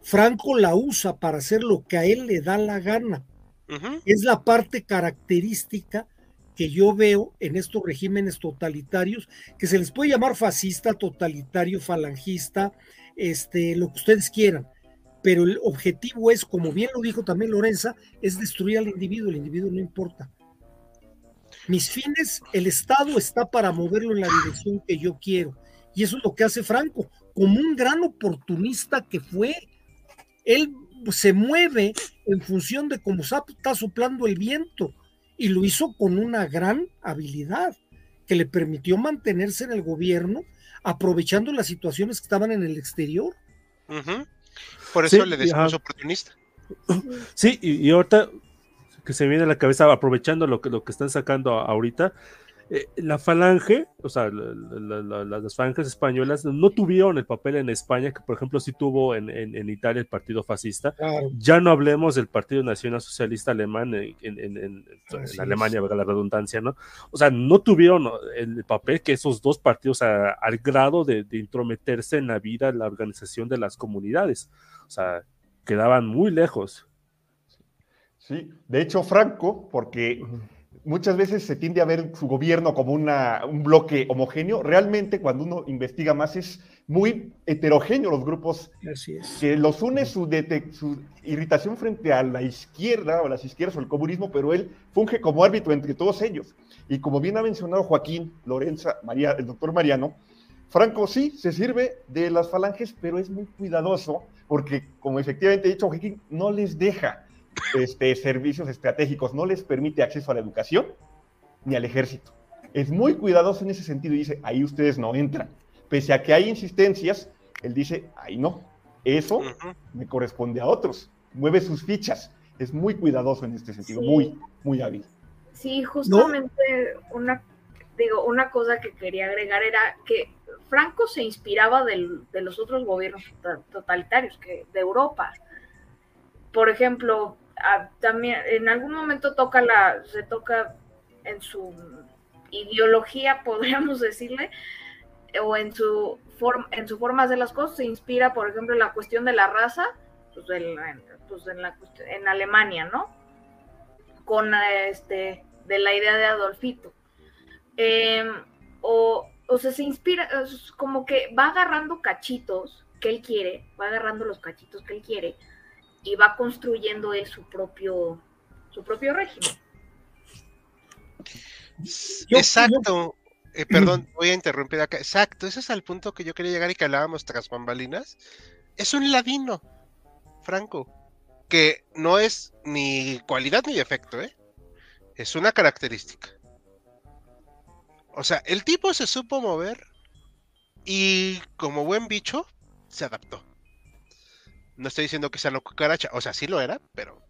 Speaker 4: Franco la usa para hacer lo que a él le da la gana. Uh -huh. Es la parte característica que yo veo en estos regímenes totalitarios, que se les puede llamar fascista, totalitario, falangista, este, lo que ustedes quieran, pero el objetivo es, como bien lo dijo también Lorenza, es destruir al individuo, el individuo no importa. Mis fines, el Estado está para moverlo en la dirección que yo quiero. Y eso es lo que hace Franco, como un gran oportunista que fue. Él se mueve en función de cómo está soplando el viento y lo hizo con una gran habilidad que le permitió mantenerse en el gobierno aprovechando las situaciones que estaban en el exterior.
Speaker 1: Por eso le decimos oportunista.
Speaker 5: Sí, y, y, ahorita que se viene a la cabeza, aprovechando lo que, lo que están sacando ahorita, eh, la falange, o sea, las falanges españolas no tuvieron el papel en España que, por ejemplo, sí tuvo en, en, Italia el Partido Fascista. Ya no hablemos del Partido Nacional Socialista Alemán en, Alemania, valga la redundancia, ¿no? O sea, no tuvieron el papel que esos dos partidos al grado de, de intrometerse en la vida, en la organización de las comunidades. O sea, quedaban muy lejos.
Speaker 2: Sí, de hecho, Franco, porque muchas veces se tiende a ver su gobierno como una, un bloque homogéneo. Realmente, cuando uno investiga más, es muy heterogéneo los grupos que los une su, su, irritación frente a la izquierda o las izquierdas o el comunismo, pero él funge como árbitro entre todos ellos. Y como bien ha mencionado Joaquín, Lorenza, María, el doctor Mariano, Franco sí se sirve de las falanges, pero es muy cuidadoso porque, como efectivamente ha dicho Joaquín, no les deja este, servicios estratégicos, no les permite acceso a la educación ni al ejército. Es muy cuidadoso en ese sentido y dice, ahí ustedes no entran. Pese a que hay insistencias, él dice, ahí no, eso me corresponde a otros. Mueve sus fichas. Es muy cuidadoso en este sentido, muy, muy hábil.
Speaker 3: Sí, justamente una, digo, una cosa que quería agregar era que Franco se inspiraba de los otros gobiernos totalitarios que, de Europa. Por ejemplo, también en algún momento toca la, se toca en su ideología, podríamos decirle, o en su forma, en su forma de hacer las cosas, se inspira, por ejemplo, la cuestión de la raza, pues, pues en, la, en Alemania, ¿no? Con este, de la idea de Adolfito. Em, o, o sea, se inspira, como que va agarrando cachitos que él quiere, va agarrando los cachitos que él quiere, y va construyendo él su propio, su propio régimen.
Speaker 1: Exacto. Eh, perdón, voy a interrumpir acá. Exacto, ese es el punto que yo quería llegar y que hablábamos tras bambalinas. Es un ladino, Franco, que no es ni cualidad ni defecto, ¿eh? Es una característica. O sea, el tipo se supo mover y como buen bicho se adaptó. No estoy diciendo que sea lo cucaracha, o sea, sí lo era, pero.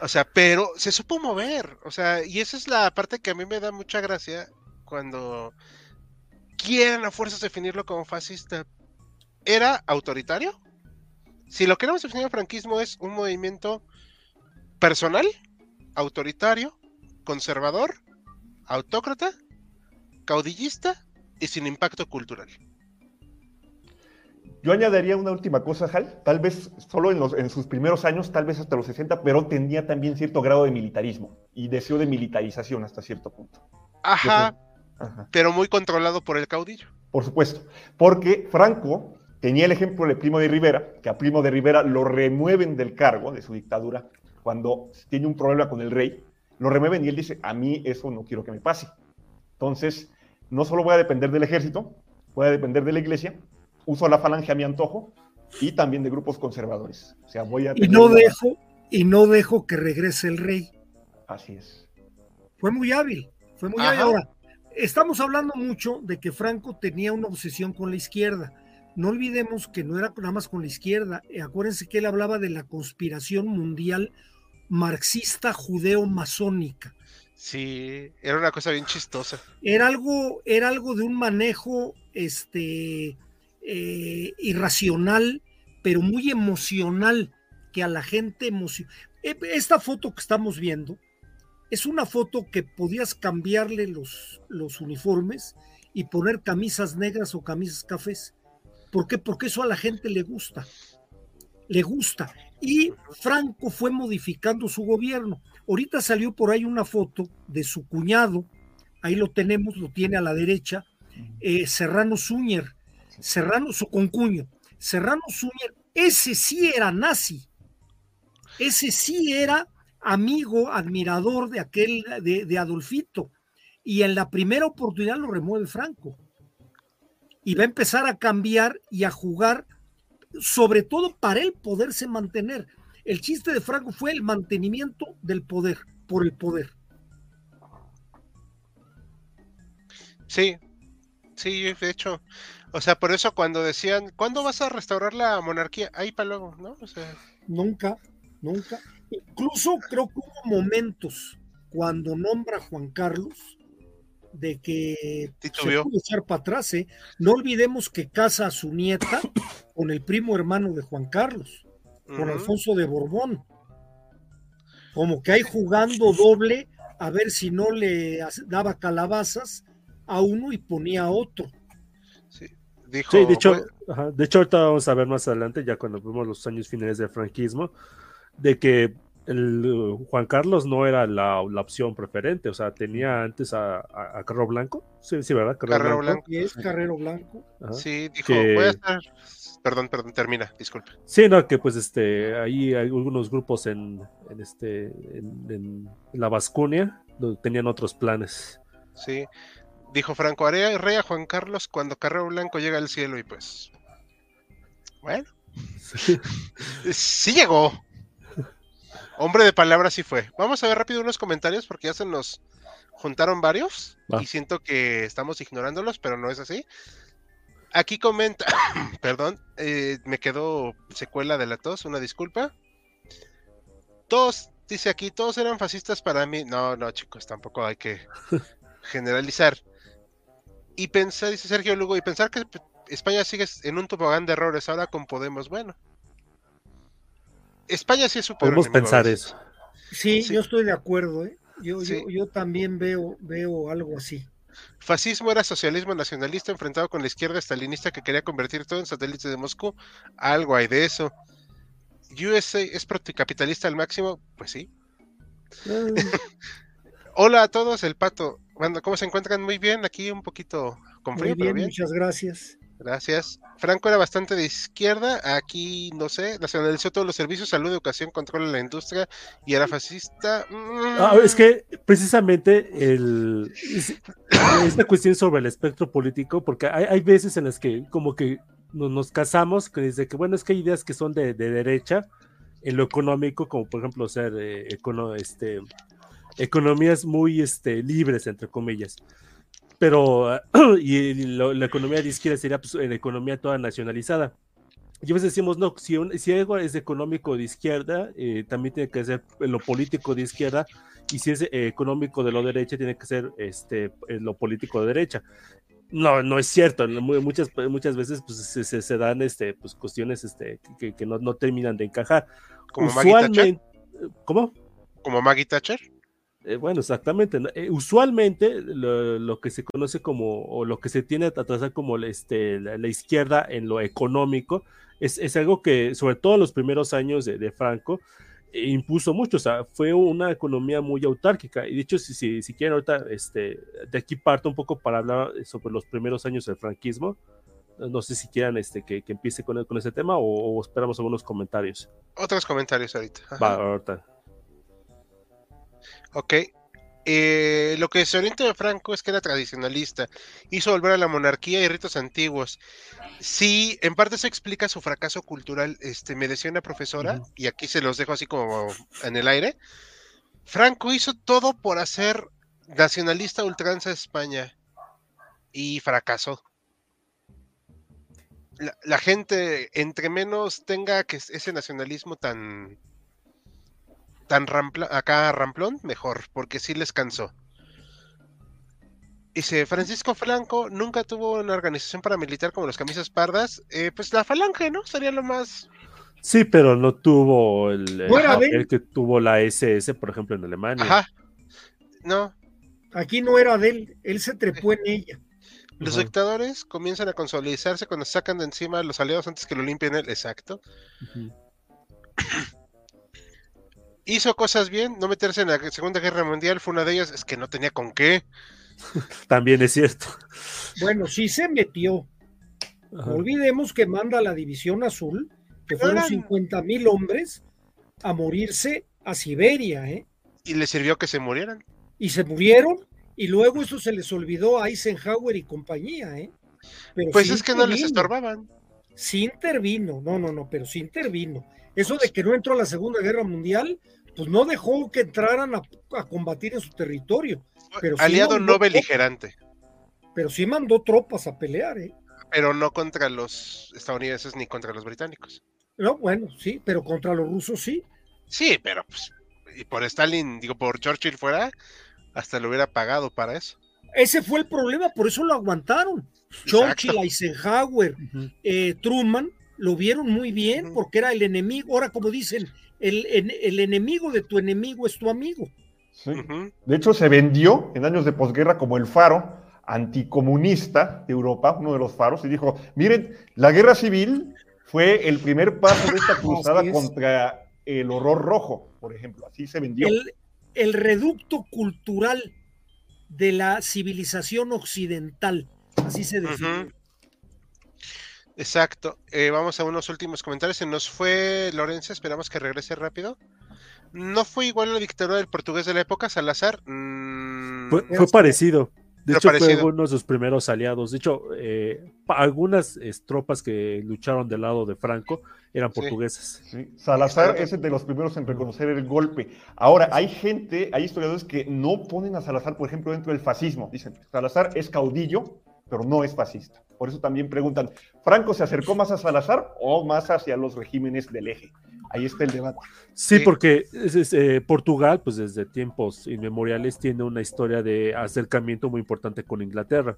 Speaker 1: O sea, pero se supo mover. O sea, y esa es la parte que a mí me da mucha gracia cuando quieren a fuerzas definirlo como fascista. ¿Era autoritario? Si lo queremos definir el franquismo es un movimiento personal, autoritario, conservador, autócrata, caudillista y sin impacto cultural.
Speaker 2: Yo añadiría una última cosa, Hal, tal vez solo en, los, en sus primeros años, tal vez hasta los 60, pero tenía también cierto grado de militarismo y deseo de militarización hasta cierto punto.
Speaker 1: Ajá, pero muy controlado por el caudillo.
Speaker 2: Por supuesto, porque Franco tenía el ejemplo de Primo de Rivera, que a Primo de Rivera lo remueven del cargo de su dictadura cuando tiene un problema con el rey, lo remueven y él dice, a mí eso no quiero que me pase. Entonces, no solo voy a depender del ejército, voy a depender de la iglesia, uso la falange a mi antojo y también de grupos conservadores. O sea, voy a
Speaker 4: y no dejo y no dejo que regrese el rey.
Speaker 2: Así es.
Speaker 4: Fue muy hábil, fue muy hábil. Ahora, estamos hablando mucho de que Franco tenía una obsesión con la izquierda. No olvidemos que no era nada más con la izquierda. Eh, acuérdense que él hablaba de la conspiración mundial marxista judeo-masónica.
Speaker 1: Sí, era una cosa bien chistosa.
Speaker 4: Era algo, era algo de un manejo, este, eh, irracional, pero muy emocional, que a la gente emociona. Eh, esta foto que estamos viendo es una foto que podías cambiarle los, los uniformes y poner camisas negras o camisas cafés. ¿Por qué? Porque eso a la gente le gusta. Le gusta. Y Franco fue modificando su gobierno. Ahorita salió por ahí una foto de su cuñado, ahí lo tenemos, lo tiene a la derecha, eh, Serrano Zúñer, Serrano, su concuño, Serrano Zúñer ese sí era nazi, ese sí era amigo, admirador de aquel, de, de Adolfito, y en la primera oportunidad lo remueve Franco. Y va a empezar a cambiar y a jugar, sobre todo para él poderse mantener. El chiste de Franco fue el mantenimiento del poder, por el poder.
Speaker 1: Sí, sí, de hecho. O sea, por eso cuando decían, ¿cuándo vas a restaurar la monarquía? Ahí para luego, ¿no? O sea,
Speaker 4: Nunca, nunca. Incluso creo que hubo momentos cuando nombra a Juan Carlos de que se
Speaker 1: titubeó.
Speaker 4: pudo echar para atrás. ¿eh? No olvidemos que casa a su nieta con el primo hermano de Juan Carlos, con. Alfonso de Borbón. Como que ahí jugando doble a ver si no le daba calabazas a uno y ponía a otro.
Speaker 1: Sí, dijo,
Speaker 5: Sí, de hecho,
Speaker 1: bueno,
Speaker 5: ajá, de hecho, ahorita vamos a ver más adelante, ya cuando vemos los años finales del franquismo, de que el, Juan Carlos no era la, la opción preferente, o sea, tenía antes a, a, a Carro Blanco, sí, sí, ¿verdad?
Speaker 1: Carrero Blanco.
Speaker 4: Y es Carrero Blanco.
Speaker 5: Ajá.
Speaker 1: sí, dijo,
Speaker 5: que-
Speaker 1: voy a estar... Perdón, perdón, termina, disculpe.
Speaker 5: Sí, no, que pues este, ahí hay algunos grupos en, en este, en, en la Vascunia, donde tenían otros planes.
Speaker 1: Sí, dijo Franco, haré rey a Juan Carlos cuando Carrero Blanco llega al cielo y pues... Bueno, sí llegó. Hombre de palabras sí fue. Vamos a ver rápido unos comentarios porque ya se nos juntaron varios
Speaker 5: Va.
Speaker 1: y siento que estamos ignorándolos, pero no es así. Aquí comenta, perdón, eh, me quedó secuela de la tos, una disculpa. Todos, dice aquí, todos eran fascistas para mí. No, no, chicos, tampoco hay que generalizar. Y pensar, dice Sergio Lugo, y pensar que España sigue en un tobogán de errores ahora con Podemos, bueno. España sí es súper
Speaker 5: Podemos
Speaker 1: enemigo a
Speaker 5: pensar eso.
Speaker 4: Sí,
Speaker 1: Sí.
Speaker 4: yo estoy de acuerdo, ¿eh? Yo,
Speaker 1: Sí.
Speaker 4: yo, yo también veo, veo algo así.
Speaker 1: Fascismo era socialismo nacionalista enfrentado con la izquierda estalinista que quería convertir todo en satélite de Moscú. Algo hay de eso. USA es proticapitalista al máximo, pues sí. Hola a todos, el pato. Bueno, ¿cómo se encuentran? Muy bien, aquí un poquito con
Speaker 4: Muy
Speaker 1: frío, pero
Speaker 4: bien,
Speaker 1: bien.
Speaker 4: muchas gracias.
Speaker 1: Gracias. Franco era bastante de izquierda, aquí no sé, nacionalizó todos los servicios, salud, educación, control de la industria y era fascista. Mm,
Speaker 5: Ah, es que precisamente el, es- esta cuestión sobre el espectro político, porque hay, hay veces en las que como que nos, nos casamos que dice que bueno, es que hay ideas que son de, de derecha en lo económico, como por ejemplo ser eh, econo- este, economías muy este, libres, entre comillas. Pero, y lo- la economía de izquierda sería pues, la economía toda nacionalizada. Y a veces decimos, no, si, un- si algo es económico de izquierda, eh, también tiene que ser lo político de izquierda, y si es eh, económico de lo derecha, tiene que ser este, lo político de derecha. No, no es cierto. Muchas, muchas veces pues, se, se- se dan este, pues, cuestiones este, que, que no, no terminan de encajar.
Speaker 1: como Maggie Thatcher.
Speaker 5: Usualmente, ¿cómo?
Speaker 1: Como Maggie Thatcher.
Speaker 5: Eh, bueno, exactamente. ¿no? Eh, usualmente lo, lo que se conoce como, o lo que se tiene a trazar como este, la, la izquierda en lo económico, es, es algo que, sobre todo en los primeros años de, de Franco, eh, impuso mucho. O sea, fue una economía muy autárquica. Y de hecho, si, si, si quieren ahorita, este, de aquí parto un poco para hablar sobre los primeros años del franquismo. No sé si quieran este, que, que empiece con, con ese tema o, o esperamos algunos comentarios.
Speaker 1: Otros comentarios ahorita. Ajá.
Speaker 5: Va, ahorita.
Speaker 1: Ok. Eh, lo que se orienta de Franco es que era tradicionalista, hizo volver a la monarquía y ritos antiguos. Sí, en parte se explica su fracaso cultural. Este, me decía una profesora, y aquí se los dejo así como en el aire. Franco hizo todo por hacer nacionalista ultranza a España y fracasó. La, la gente, entre menos tenga que ese nacionalismo tan tan rampla, acá ramplón, mejor, porque sí les cansó. Dice, Francisco Franco nunca tuvo una organización paramilitar como los camisas pardas. Eh, pues la falange, ¿no? Sería lo más...
Speaker 5: Sí, pero no tuvo el, papel que tuvo la SS, por ejemplo, en Alemania.
Speaker 1: Ajá. No,
Speaker 4: Aquí no era de él, él se trepó en ella.
Speaker 1: los
Speaker 5: Ajá.
Speaker 1: dictadores comienzan a consolidarse cuando sacan de encima a los aliados antes que lo limpien él. Exacto. Hizo cosas bien, no meterse en la Segunda Guerra Mundial fue una de ellas, es que no tenía con qué.
Speaker 5: También es cierto.
Speaker 4: Bueno, sí se metió.
Speaker 5: Ajá.
Speaker 4: Olvidemos que manda a la División Azul que fueron
Speaker 1: Eran-
Speaker 4: 50 mil hombres a morirse a Siberia, ¿eh?
Speaker 1: Y le sirvió que se murieran.
Speaker 4: Y se murieron, y luego eso se les olvidó a Eisenhower y compañía, ¿eh? Pero
Speaker 1: Pues
Speaker 4: sí
Speaker 1: es que no les estorbaban.
Speaker 4: Sí intervino, no, no, no, pero sí intervino. Eso de que no entró a la Segunda Guerra Mundial, pues no dejó que entraran a, a combatir en su territorio, Pero sí
Speaker 1: Aliado
Speaker 4: mandó
Speaker 1: no beligerante,
Speaker 4: pero sí mandó tropas a pelear, ¿eh?
Speaker 1: pero no contra los estadounidenses ni contra los británicos.
Speaker 4: No, bueno, sí, pero contra los rusos sí.
Speaker 1: Sí, pero pues, y por Stalin, digo, por Churchill fuera, hasta lo hubiera pagado para eso.
Speaker 4: Ese fue el problema, por eso lo aguantaron. Churchill, Eisenhower, eh, Truman lo vieron muy bien porque era el enemigo. Ahora, como dicen, el, en- el enemigo de tu enemigo es tu amigo.
Speaker 2: Sí. De hecho, se vendió en años de posguerra como el faro anticomunista de Europa, uno de los faros, y dijo, miren, la guerra civil fue el primer paso de esta cruzada
Speaker 4: es.
Speaker 2: contra el horror rojo, por ejemplo. Así se vendió.
Speaker 4: El, el reducto cultural de la civilización occidental, así se define.
Speaker 1: Exacto. Eh, vamos a unos últimos comentarios. Se nos fue Lorenzo, esperamos que regrese rápido. ¿No fue igual la dictadura del portugués de la época, Salazar? Mm,
Speaker 5: Fue, parecido. De hecho,
Speaker 1: parecido.
Speaker 5: fue uno de sus primeros aliados. De hecho, eh, algunas eh, tropas que lucharon del lado de Franco eran portuguesas.
Speaker 2: Sí, Salazar es de los primeros en reconocer el golpe. Ahora, hay gente, hay historiadores que no ponen a Salazar, por ejemplo, dentro del fascismo. Dicen, Salazar es caudillo, pero no es fascista. Por eso también preguntan, ¿Franco se acercó más a Salazar o más hacia los regímenes del eje? Ahí está el debate.
Speaker 5: Sí,
Speaker 1: Sí.
Speaker 5: porque es- es, eh, Portugal, pues desde tiempos inmemoriales, tiene una historia de acercamiento muy importante con Inglaterra.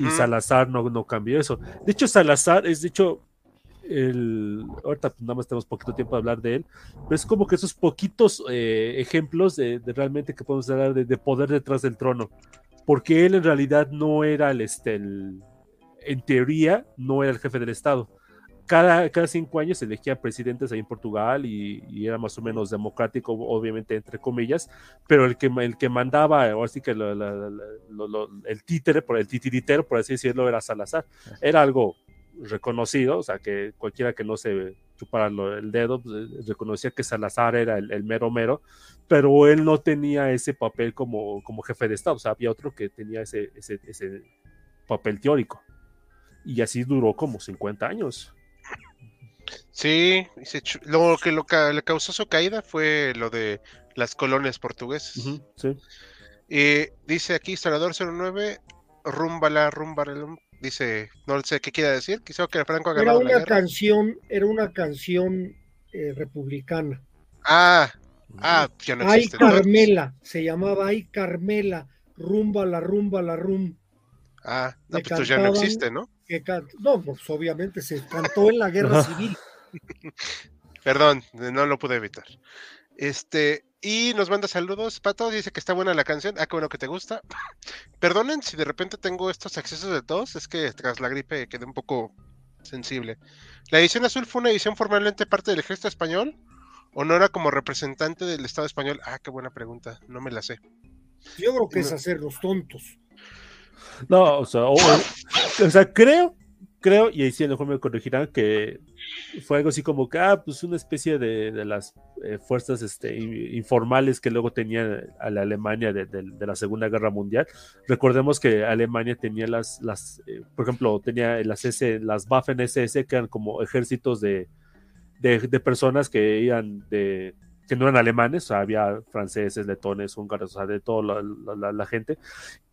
Speaker 5: Y. Salazar no, no cambió eso. De hecho, Salazar es, de hecho, el. Ahorita pues, nada más tenemos poquito tiempo de hablar de él, pero es como que esos poquitos eh, ejemplos de, realmente que podemos hablar de, de poder detrás del trono. Porque él en realidad no era el, este, el- en teoría, no era el jefe del Estado. Cada, cada cinco años se elegían presidentes ahí en Portugal y, era más o menos democrático, obviamente, entre comillas, pero el que, el que mandaba, o así que el títere, por el titiritero, por así decirlo, era Salazar. Era algo reconocido, o sea, que cualquiera que no se chupara el dedo, pues, eh, reconocía que Salazar era el, el mero mero, pero él no tenía ese papel como, como jefe de Estado, o sea, había otro que tenía ese, ese, ese papel teórico. Y así duró como 50 años.
Speaker 1: Sí, lo que lo ca- le causó su caída fue lo de las colonias portuguesas.
Speaker 5: Ujú, sí.
Speaker 1: Eh, dice aquí historiador 09, rumbala, rumbarelum, dice, no sé qué quiere decir, quizá que Franco ha
Speaker 4: Era
Speaker 1: ganado la
Speaker 4: una
Speaker 1: guerra.
Speaker 4: canción, era una canción eh, republicana.
Speaker 1: Ah, ah, ya no
Speaker 4: Ay
Speaker 1: existe. entonces.
Speaker 4: Carmela, se llamaba Ay Carmela, rumba la rumba la rum.
Speaker 1: Ah, no, pues ya no existe, ¿no?
Speaker 4: Que can- No, pues obviamente se cantó en la guerra civil.
Speaker 1: Perdón, no lo pude evitar. Este, y nos manda saludos, Pato, dice que está buena la canción. Ah, qué bueno que te gusta. Perdonen si de repente tengo estos accesos de tos, es que tras la gripe quedé un poco sensible. ¿La edición azul fue una edición formalmente parte del ejército español? ¿O no era como representante del Estado español? Ah, qué buena pregunta, no me la sé.
Speaker 4: Yo creo que es hacer los tontos.
Speaker 5: No, o sea, o, o sea, creo, creo, y ahí sí a lo mejor me corregirán, que fue algo así como que, ah, pues una especie de, de las eh, fuerzas este, in- informales que luego tenía a la Alemania de, de- la Segunda Guerra Mundial. Recordemos que Alemania tenía las, las eh, por ejemplo, tenía las, S, las Waffen SS, que eran como ejércitos de personas que iban de que no eran alemanes, o sea, había franceses, letones, húngaros, o sea, de toda la, la- la- la gente.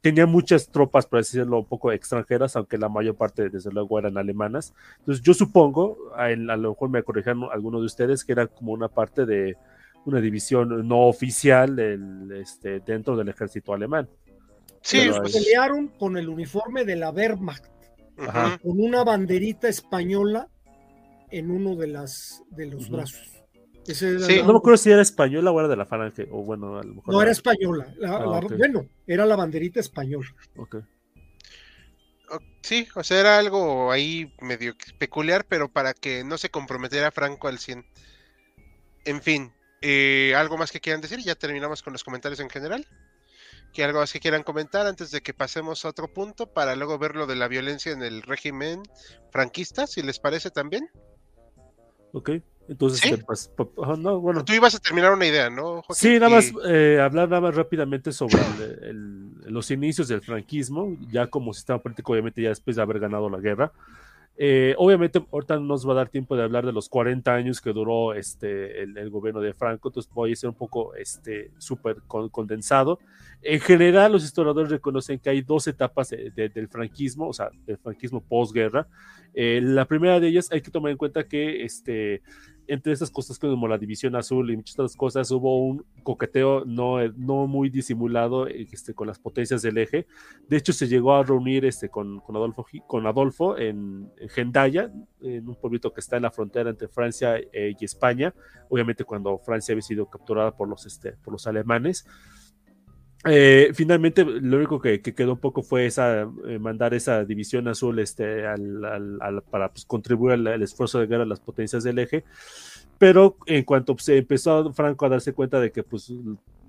Speaker 5: Tenía muchas tropas, por así decirlo, un poco extranjeras, aunque la mayor parte, desde luego, eran alemanas. Entonces, yo supongo, a, a lo mejor me corrijan algunos de ustedes, que era como una parte de una división no oficial del, este, dentro del ejército alemán.
Speaker 1: Sí,
Speaker 5: Pero
Speaker 1: pues,
Speaker 4: Pelearon con el uniforme de la Wehrmacht.
Speaker 5: Ajá.
Speaker 4: con una banderita española en uno de, las, de los
Speaker 5: Ujú.
Speaker 4: brazos. Ese
Speaker 1: Sí.
Speaker 4: la-
Speaker 5: No me acuerdo si era española o era de la falange, o bueno, a lo mejor.
Speaker 4: No
Speaker 5: la-
Speaker 4: era española. la-
Speaker 5: Ah,
Speaker 4: la-
Speaker 5: ok.
Speaker 4: Bueno, era la banderita española.
Speaker 5: ok.
Speaker 1: Sí, o sea, era algo ahí medio peculiar, pero para que no se comprometiera Franco al 100. En fin, eh, algo más que quieran decir, ya terminamos con los comentarios en general. ¿Que algo más que quieran comentar antes de que pasemos a otro punto para luego ver lo de la violencia en el régimen franquista, si les parece también?
Speaker 5: Ok. Entonces,
Speaker 1: ¿Sí?
Speaker 5: este, pues, no, bueno.
Speaker 1: Tú ibas a terminar una idea, ¿no? Joaquín?
Speaker 5: Sí, nada más eh, hablar nada más rápidamente sobre el- el- los inicios del franquismo, ya como sistema político, obviamente ya después de haber ganado la guerra. Eh, obviamente, ahorita no nos va a dar tiempo de hablar de los 40 años que duró este, el, el gobierno de Franco, entonces voy a ser un poco este, súper con- condensado. En general, los historiadores reconocen que hay dos etapas de- de- del franquismo, o sea, del franquismo posguerra. Eh, la primera de ellas hay que tomar en cuenta que este, entre estas cosas como la división azul y muchas otras cosas hubo un coqueteo no, no muy disimulado este, con las potencias del eje. De hecho, se llegó a reunir este, con, con Adolfo, con Adolfo en, en en un pueblito que está en la frontera entre Francia eh, y España, obviamente cuando Francia había sido capturada por los, este, por los alemanes. Eh, finalmente, lo único que, que, quedó un poco fue esa, eh, mandar esa división azul este, para pues, contribuir al, esfuerzo de guerra a las potencias del eje. Pero en cuanto se empezó Franco a darse cuenta de que pues,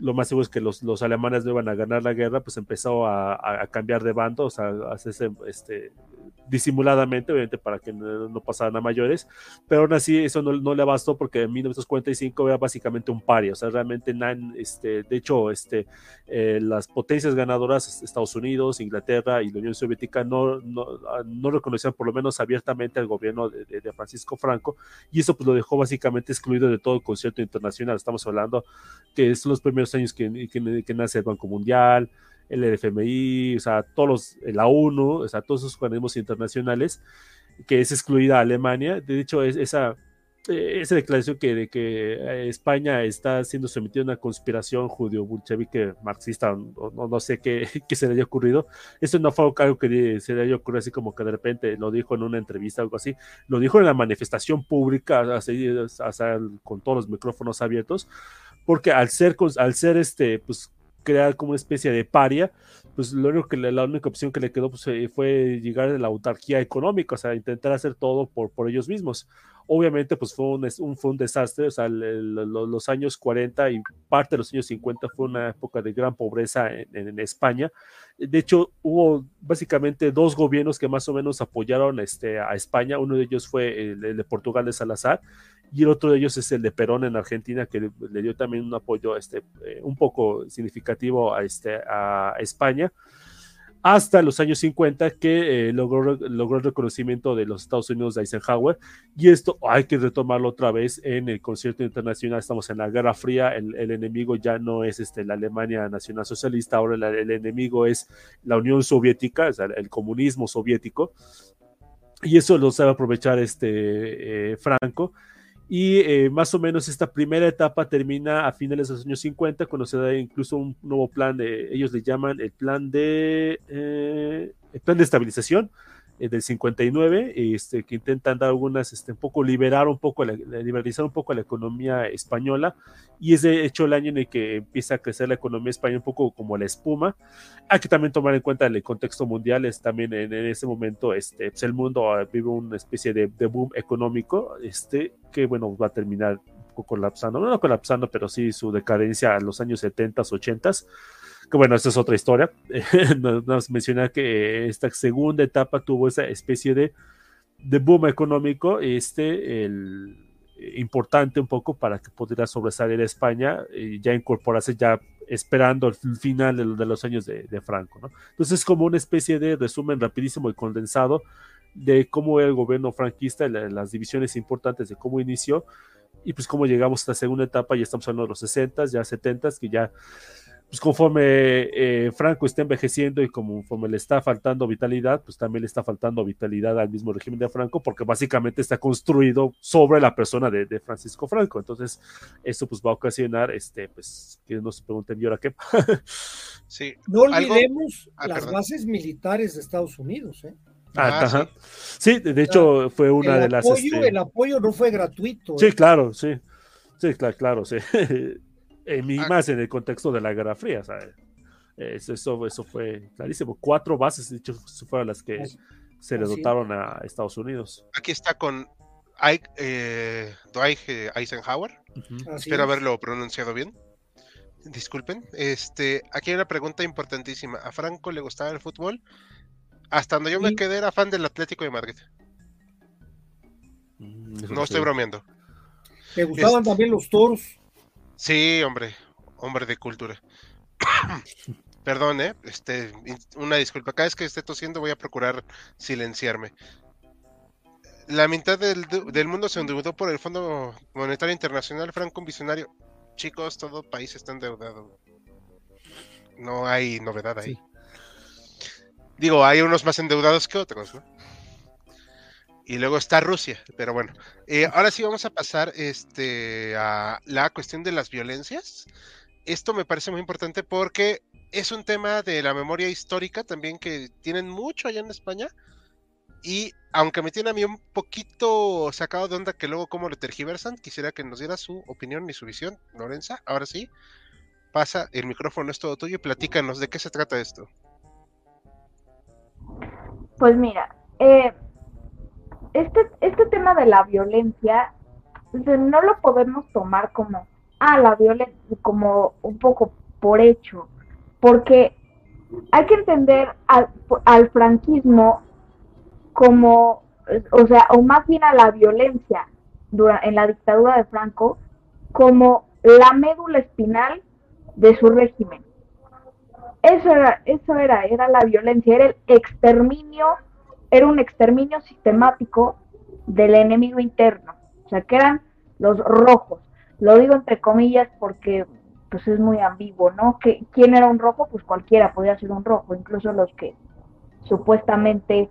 Speaker 5: lo más seguro es que los, alemanes no iban a ganar la guerra, pues empezó a, a, a cambiar de bando, o sea, a hacerse este, disimuladamente, obviamente para que no, no, pasaran a mayores, pero aún así eso no, no, le bastó porque en 1945 era básicamente un paria, o sea, realmente, este, de hecho, este, eh, las potencias ganadoras, Estados Unidos, Inglaterra y la Unión Soviética, no, no, no reconocían por lo menos abiertamente al gobierno de, de, Francisco Franco, y eso pues lo dejó básicamente excluido de todo el concierto internacional. Estamos hablando que son los primeros años que, que, que nace el Banco Mundial, el FMI, o sea, todos los, la ONU, o sea, todos esos organismos internacionales, que es excluida Alemania. De hecho, es esa, esa declaración que, de que España está siendo sometida a una conspiración judío-bolchevique marxista, no, no, no, sé qué, qué, se le haya ocurrido. Eso no fue algo que se le haya ocurrido así como que de repente lo dijo en una entrevista o algo así. Lo dijo en la manifestación pública, así, así, con todos los micrófonos abiertos, porque al ser, al ser este, pues crear como una especie de paria, pues lo único que le, la única opción que le quedó pues, fue llegar a la autarquía económica, o sea, intentar hacer todo por, por ellos mismos. Obviamente, pues fue un, un, fue un desastre, o sea, el, el, los años 40 y parte de los años 50 fue una época de gran pobreza en, en, en España. De hecho, hubo básicamente dos gobiernos que más o menos apoyaron este, a España. Uno de ellos fue el, el de Portugal de Salazar y el otro de ellos es el de Perón en Argentina, que le, dio también un apoyo este, eh, un poco significativo a, este, a España, hasta los años 50 que eh, logró, logró, el reconocimiento de los Estados Unidos de Eisenhower, y esto hay que retomarlo otra vez en el concierto internacional, estamos en la Guerra Fría, el, el enemigo ya no es este, la Alemania Nacional Socialista, ahora el, el enemigo es la Unión Soviética, o sea, el comunismo soviético, y eso lo sabe aprovechar este eh, Franco, y eh, más o menos esta primera etapa termina a finales de los años 50, cuando se da incluso un nuevo plan, de, ellos le llaman el plan de, eh, el plan de estabilización eh, del 59, este, que intentan dar algunas, este, un poco liberar un poco, la, liberalizar un poco la economía española, y es de hecho el año en el que empieza a crecer la economía española un poco como la espuma. Hay que también tomar en cuenta el contexto mundial, es también en, en ese momento este, pues el mundo vive una especie de, de boom económico, este, que bueno, va a terminar colapsando, no colapsando, pero sí su decadencia a los años 70, 80 que bueno, esta es otra historia. Nos menciona que esta segunda etapa tuvo esa especie de, de boom económico, este, el, importante un poco para que pudiera sobresalir España y ya incorporarse ya esperando el final de, los años de, Franco. ¿no? Entonces es como una especie de resumen rapidísimo y condensado de cómo era el gobierno franquista, la, las divisiones importantes de cómo inició y pues cómo llegamos a esta segunda etapa, ya estamos hablando de los 60, ya 70, que ya pues conforme eh, Franco está envejeciendo y conforme le está faltando vitalidad, pues también le está faltando vitalidad al mismo régimen de Franco, porque básicamente está construido sobre la persona de, de Francisco Franco. Entonces, eso pues va a ocasionar, este, pues, que nos pregunten, ¿y ahora qué?
Speaker 1: sí.
Speaker 4: No olvidemos ah, las perdón. bases militares de Estados Unidos, ¿eh?
Speaker 5: Ah, ah, sí. sí. de hecho fue una
Speaker 4: el
Speaker 5: de las...
Speaker 4: Este... El apoyo no fue gratuito.
Speaker 5: Sí, ¿eh? claro, sí. Sí, claro, claro, sí. y más en el contexto de la Guerra Fría, ¿sabes? Eso, eso, eso, fue clarísimo. Cuatro bases, de hecho, fueron las que se le dotaron a Estados Unidos.
Speaker 1: Aquí está con Ike, eh, Dwight Eisenhower. Uh -huh. Espero es. haberlo pronunciado bien. Disculpen. Este, aquí hay una pregunta importantísima. ¿A Franco le gustaba el fútbol? Hasta donde yo sí. me quedé era fan del Atlético de Madrid.
Speaker 5: Mm,
Speaker 1: No estoy bromeando.
Speaker 4: Me gustaban
Speaker 1: Este-
Speaker 4: también los toros.
Speaker 1: Sí, hombre, hombre de cultura. Perdón, ¿eh? Este, una disculpa. Cada vez que esté tosiendo voy a procurar silenciarme. La mitad del, del mundo se endeudó por el Fondo Monetario Internacional, Franco un visionario. Chicos, todo país está endeudado. No hay novedad ahí.
Speaker 5: Sí.
Speaker 1: Digo, hay unos más endeudados que otros, ¿no? Y luego está Rusia, pero bueno. Eh, ahora sí vamos a pasar este, a la cuestión de las violencias. Esto me parece muy importante porque es un tema de la memoria histórica también que tienen mucho allá en España. Y aunque me tiene a mí un poquito sacado de onda que luego cómo lo tergiversan, quisiera que nos diera su opinión y su visión. Lorenza, ahora sí, pasa, el micrófono es todo tuyo y platícanos de qué se trata esto.
Speaker 6: Pues mira, eh, este, este tema de la violencia no lo podemos tomar como, ah, la violencia, como un poco por hecho, porque hay que entender al, al franquismo como, o sea, o más bien a la violencia en la dictadura de Franco como la médula espinal de su régimen. Eso era, eso era, era la violencia, era el exterminio, era un exterminio sistemático del enemigo interno, o sea, que eran los rojos. Lo digo entre comillas porque pues es muy ambiguo, ¿no? Que quién era un rojo, pues cualquiera podía ser un rojo, incluso los que supuestamente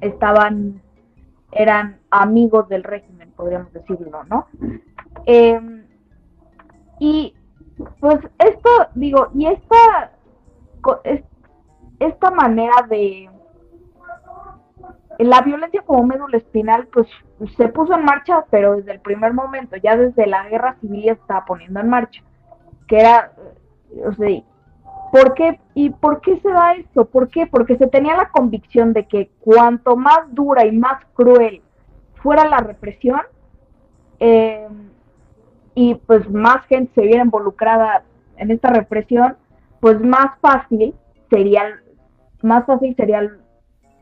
Speaker 6: estaban eran amigos del régimen, podríamos decirlo, ¿no? Eh, y pues esto, digo, y esta, esta manera de la violencia como médula espinal, pues se puso en marcha, pero desde el primer momento, ya desde la guerra civil ya estaba poniendo en marcha, que era, o sea, ¿por qué? ¿Y por qué se da esto? ¿Por qué? Porque se tenía la convicción de que cuanto más dura y más cruel fuera la represión, eh, y pues más gente se viera involucrada en esta represión, pues más fácil sería, más fácil sería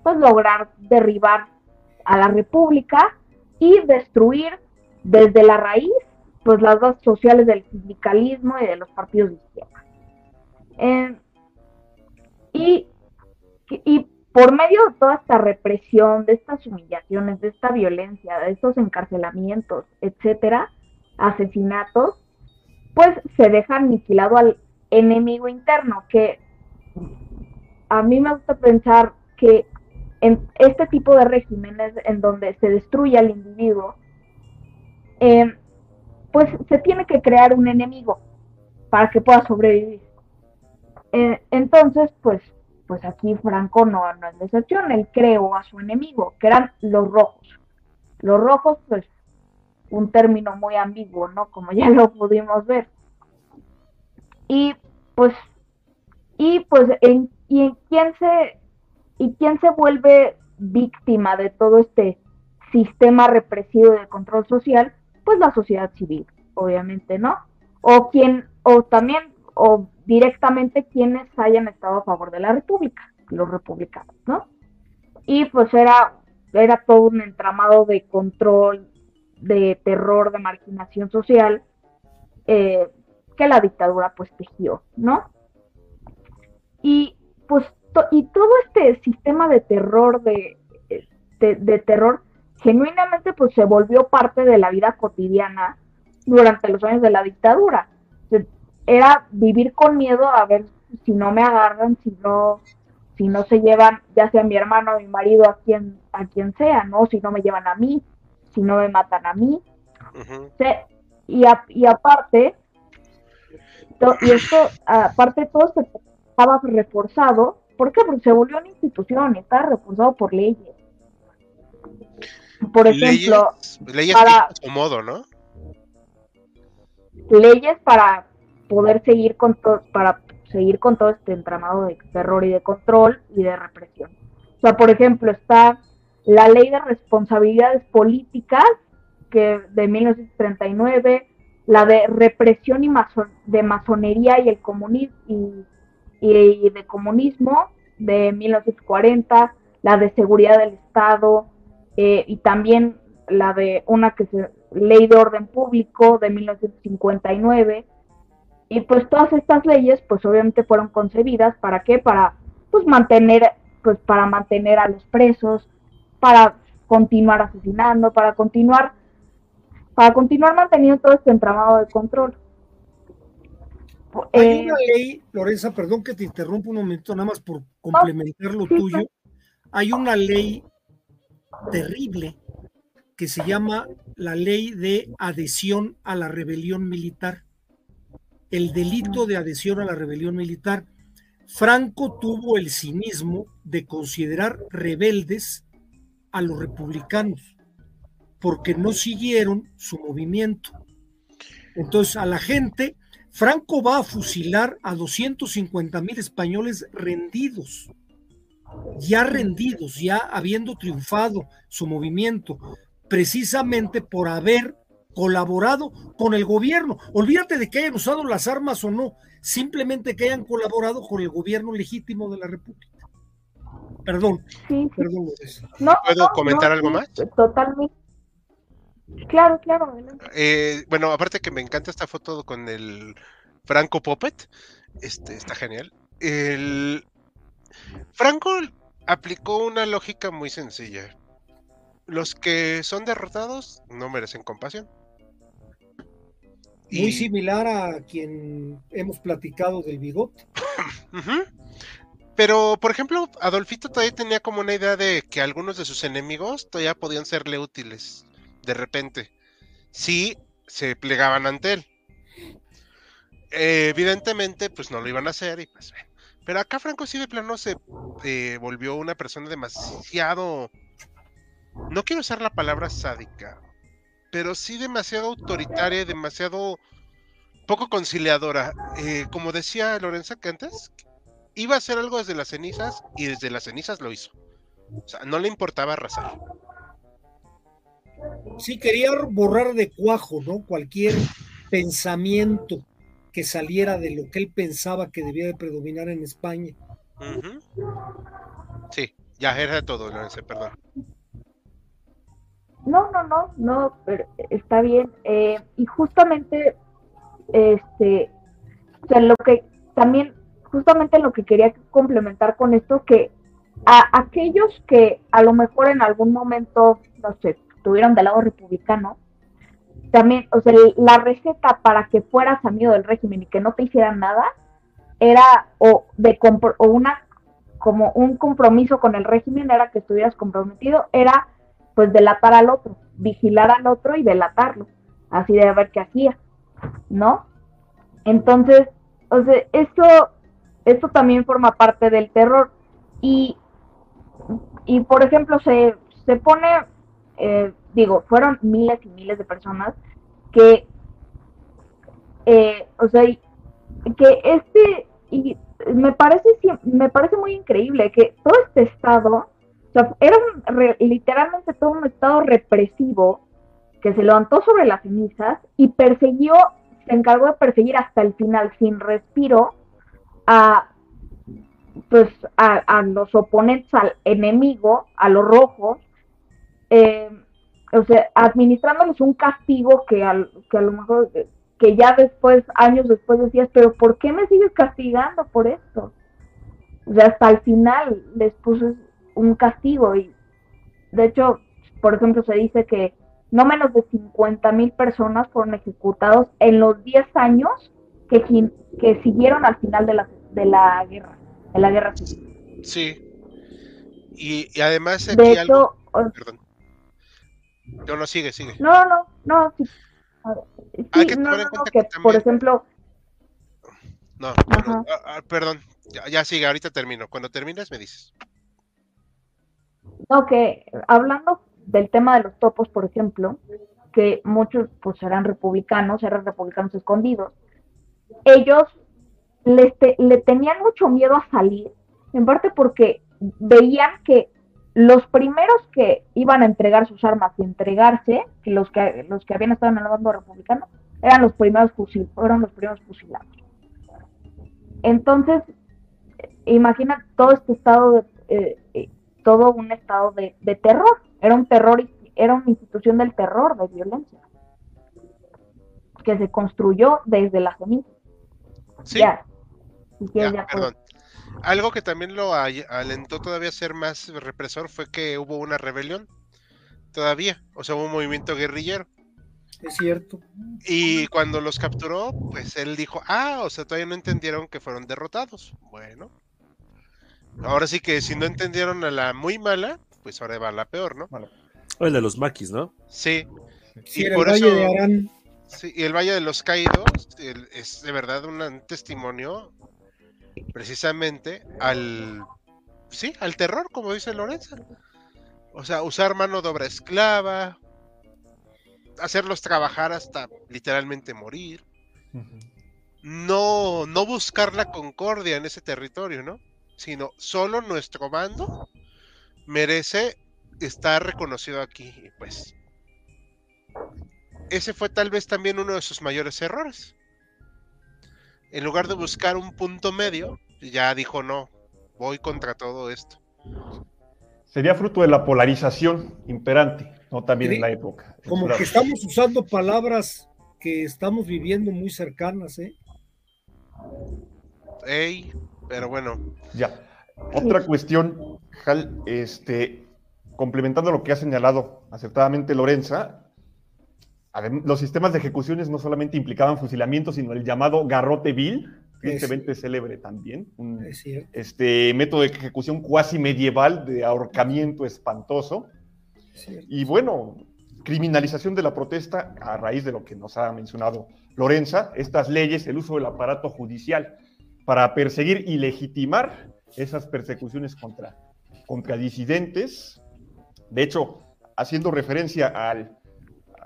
Speaker 6: pues lograr derribar a la república y destruir desde la raíz pues las bases sociales del sindicalismo y de los partidos de izquierda. Eh, y, y por medio de toda esta represión, de estas humillaciones, de esta violencia, de estos encarcelamientos, etcétera, asesinatos, pues se deja aniquilado al enemigo interno, que a mí me gusta pensar que en este tipo de regímenes en donde se destruye al individuo, eh, pues se tiene que crear un enemigo para que pueda sobrevivir. Eh, entonces, pues, pues aquí Franco no, no es la excepción, él creó a su enemigo, que eran los rojos. Los rojos, pues, un término muy ambiguo, ¿no? Como ya lo pudimos ver. Y pues, y pues, en, y en quién se, y quién se vuelve víctima de todo este sistema represivo de control social, pues la sociedad civil, obviamente, ¿no? O quien, o también, o directamente quienes hayan estado a favor de la república, los republicanos, ¿no? Y pues era, era todo un entramado de control, de terror, de marginación social, eh, que la dictadura pues tejió, ¿no? Y pues to- y todo este sistema de terror, de, de, de terror, genuinamente pues se volvió parte de la vida cotidiana durante los años de la dictadura. Era vivir con miedo a ver si no me agarran, si no, si no se llevan, ya sea mi hermano, mi marido, a quien, a quien sea, ¿no? Si no me llevan a mí, si no me matan a mí. Se- y, a- y aparte, to- y esto, aparte todo esto estaba reforzado, ¿por qué? Porque se volvió una institución, y estaba reforzado por leyes. Por ejemplo,
Speaker 1: leyes, leyes
Speaker 6: para-
Speaker 1: a su modo, ¿no?
Speaker 6: leyes para poder seguir con todo, para seguir con todo este entramado de terror y de control y de represión. O sea, por ejemplo, está la ley de responsabilidades políticas que de 1939, la de represión y mason- de masonería y el comunismo y, y de comunismo de 1940, la de seguridad del Estado eh, y también la de una que se ley de orden público de 1959 y pues todas estas leyes pues obviamente fueron concebidas para qué para pues mantener pues para mantener a los presos para continuar asesinando para continuar para continuar manteniendo todo este entramado de control
Speaker 4: hay una eh, ley, Lorenza, perdón que te interrumpa un momento, nada más por complementar lo tuyo. Hay una ley terrible que se llama la ley de adhesión a la rebelión militar, el delito de adhesión a la rebelión militar. Franco tuvo el cinismo de considerar rebeldes a los republicanos porque no siguieron su movimiento. Entonces a la gente, Franco va a fusilar a 250 mil españoles rendidos, ya rendidos, ya habiendo triunfado su movimiento precisamente por haber colaborado con el gobierno. Olvídate de que hayan usado las armas o no, simplemente que hayan colaborado con el gobierno legítimo de la República. Perdón, perdón.
Speaker 1: ¿Puedo comentar algo más?
Speaker 6: Totalmente. Claro, claro.
Speaker 1: Eh, bueno, aparte que me encanta esta foto con el Franco Poppet, este, está genial. El Franco aplicó una lógica muy sencilla los que son derrotados no merecen compasión.
Speaker 4: Muy similar a quien hemos platicado del bigote.
Speaker 1: Pero, por ejemplo, Adolfito todavía tenía como una idea de que algunos de sus enemigos todavía podían serle útiles, de repente, si se plegaban ante él. evidentemente, pues no lo iban a hacer y pues Pero acá Franco sí de plano se eh, volvió una persona demasiado no quiero usar la palabra sádica, pero sí demasiado autoritaria, demasiado poco conciliadora. Eh, como decía Lorenza que antes, iba a hacer algo desde las cenizas y desde las cenizas lo hizo. O sea, no le importaba arrasar.
Speaker 4: Sí, quería borrar de cuajo, ¿no? Cualquier pensamiento que saliera de lo que él pensaba que debía de predominar en España.
Speaker 1: Sí, ya era de todo, Lorenza, perdón.
Speaker 6: No, no, no, no, pero está bien. Eh, y justamente, este, o sea, lo que también, justamente lo que quería complementar con esto, que a aquellos que a lo mejor en algún momento, no sé, estuvieron del lado republicano, también, o sea, la receta para que fueras amigo del régimen y que no te hicieran nada, era o de o una como un compromiso con el régimen era que estuvieras comprometido, era pues delatar al otro, vigilar al otro y delatarlo, así de ver qué hacía, ¿no? Entonces, o sea, esto, esto también forma parte del terror. Y, y por ejemplo, se, se pone, eh, digo, fueron miles y miles de personas que, eh, o sea, que este, y me parece, me parece muy increíble que todo este estado era literalmente todo un estado represivo que se levantó sobre las cenizas y persiguió, se encargó de perseguir hasta el final, sin respiro, a pues a, los oponentes al enemigo, a los rojos, eh, o sea, administrándoles un castigo que, al, que a lo mejor, que ya después, años después decías, pero ¿por qué me sigues castigando por esto? O sea, hasta el final les puso un castigo y de hecho, por ejemplo, se dice que no menos de 50 mil personas fueron ejecutados en los 10 años que, que siguieron al final de la, de la guerra, de la guerra civil.
Speaker 1: Sí. Y, además
Speaker 6: aquí de hecho,
Speaker 1: Perdón. No, no, sigue, sigue.
Speaker 6: No, no, no, sí. que no, que, por ejemplo...
Speaker 1: No, ah, ah, perdón, ya, ya sigue, ahorita termino. Cuando termines me dices.
Speaker 6: No, que hablando del tema de los topos, por ejemplo, que muchos pues eran republicanos, eran republicanos escondidos, ellos les le tenían mucho miedo a salir, en parte porque veían que los primeros que iban a entregar sus armas y entregarse, que los que los que habían estado en el bando republicano, eran los primeros fusil, fueron los primeros fusilados. Entonces, imagina todo este estado de, eh, todo un estado de, terror. Era un terror era una institución del terror, de violencia, que se construyó desde la ceniza.
Speaker 1: Sí,
Speaker 6: Ya, si
Speaker 1: ya,
Speaker 6: quieres, ya puedes.
Speaker 1: perdón. Algo que también lo alentó todavía a ser más represor fue que hubo una rebelión. Todavía, o sea, hubo un movimiento guerrillero.
Speaker 4: Es cierto.
Speaker 1: Y cuando los capturó, pues él dijo, ah, o sea, todavía no entendieron que fueron derrotados. Bueno. Ahora sí que si no entendieron a la muy mala, pues ahora va a la peor, ¿no?
Speaker 5: O el de los maquis, ¿no?
Speaker 1: Sí,
Speaker 4: Sí,
Speaker 1: Y
Speaker 4: era
Speaker 1: por
Speaker 4: el Valle
Speaker 1: eso-
Speaker 4: de Arán.
Speaker 1: sí, y el Valle de los Caídos el- es de verdad un, un testimonio precisamente al, sí, al terror, como dice Lorenza. O sea, usar mano de obra esclava, hacerlos trabajar hasta literalmente morir. no, no buscar la concordia en ese territorio, ¿no? Sino solo nuestro bando merece estar reconocido aquí. Y pues, ese fue tal vez también uno de sus mayores errores. En lugar de buscar un punto medio, ya dijo no, voy contra todo esto.
Speaker 2: Sería fruto de la polarización imperante, no también
Speaker 4: Sí.
Speaker 2: en la época.
Speaker 4: Como que estamos usando palabras que estamos viviendo muy cercanas, ¿eh?
Speaker 1: Ey, pero bueno,
Speaker 2: Ya. Otra cuestión, Hal, este, complementando lo que ha señalado acertadamente Lorenza, los sistemas de ejecuciones no solamente implicaban fusilamiento, sino el llamado garrote vil, tristemente célebre también, un
Speaker 4: Es
Speaker 2: este, método de ejecución cuasi medieval de ahorcamiento espantoso.
Speaker 4: es.
Speaker 2: Y bueno, criminalización de la protesta a raíz de lo que nos ha mencionado Lorenza, estas leyes, el uso del aparato judicial para perseguir y legitimar esas persecuciones contra, contra disidentes. De hecho, haciendo referencia al,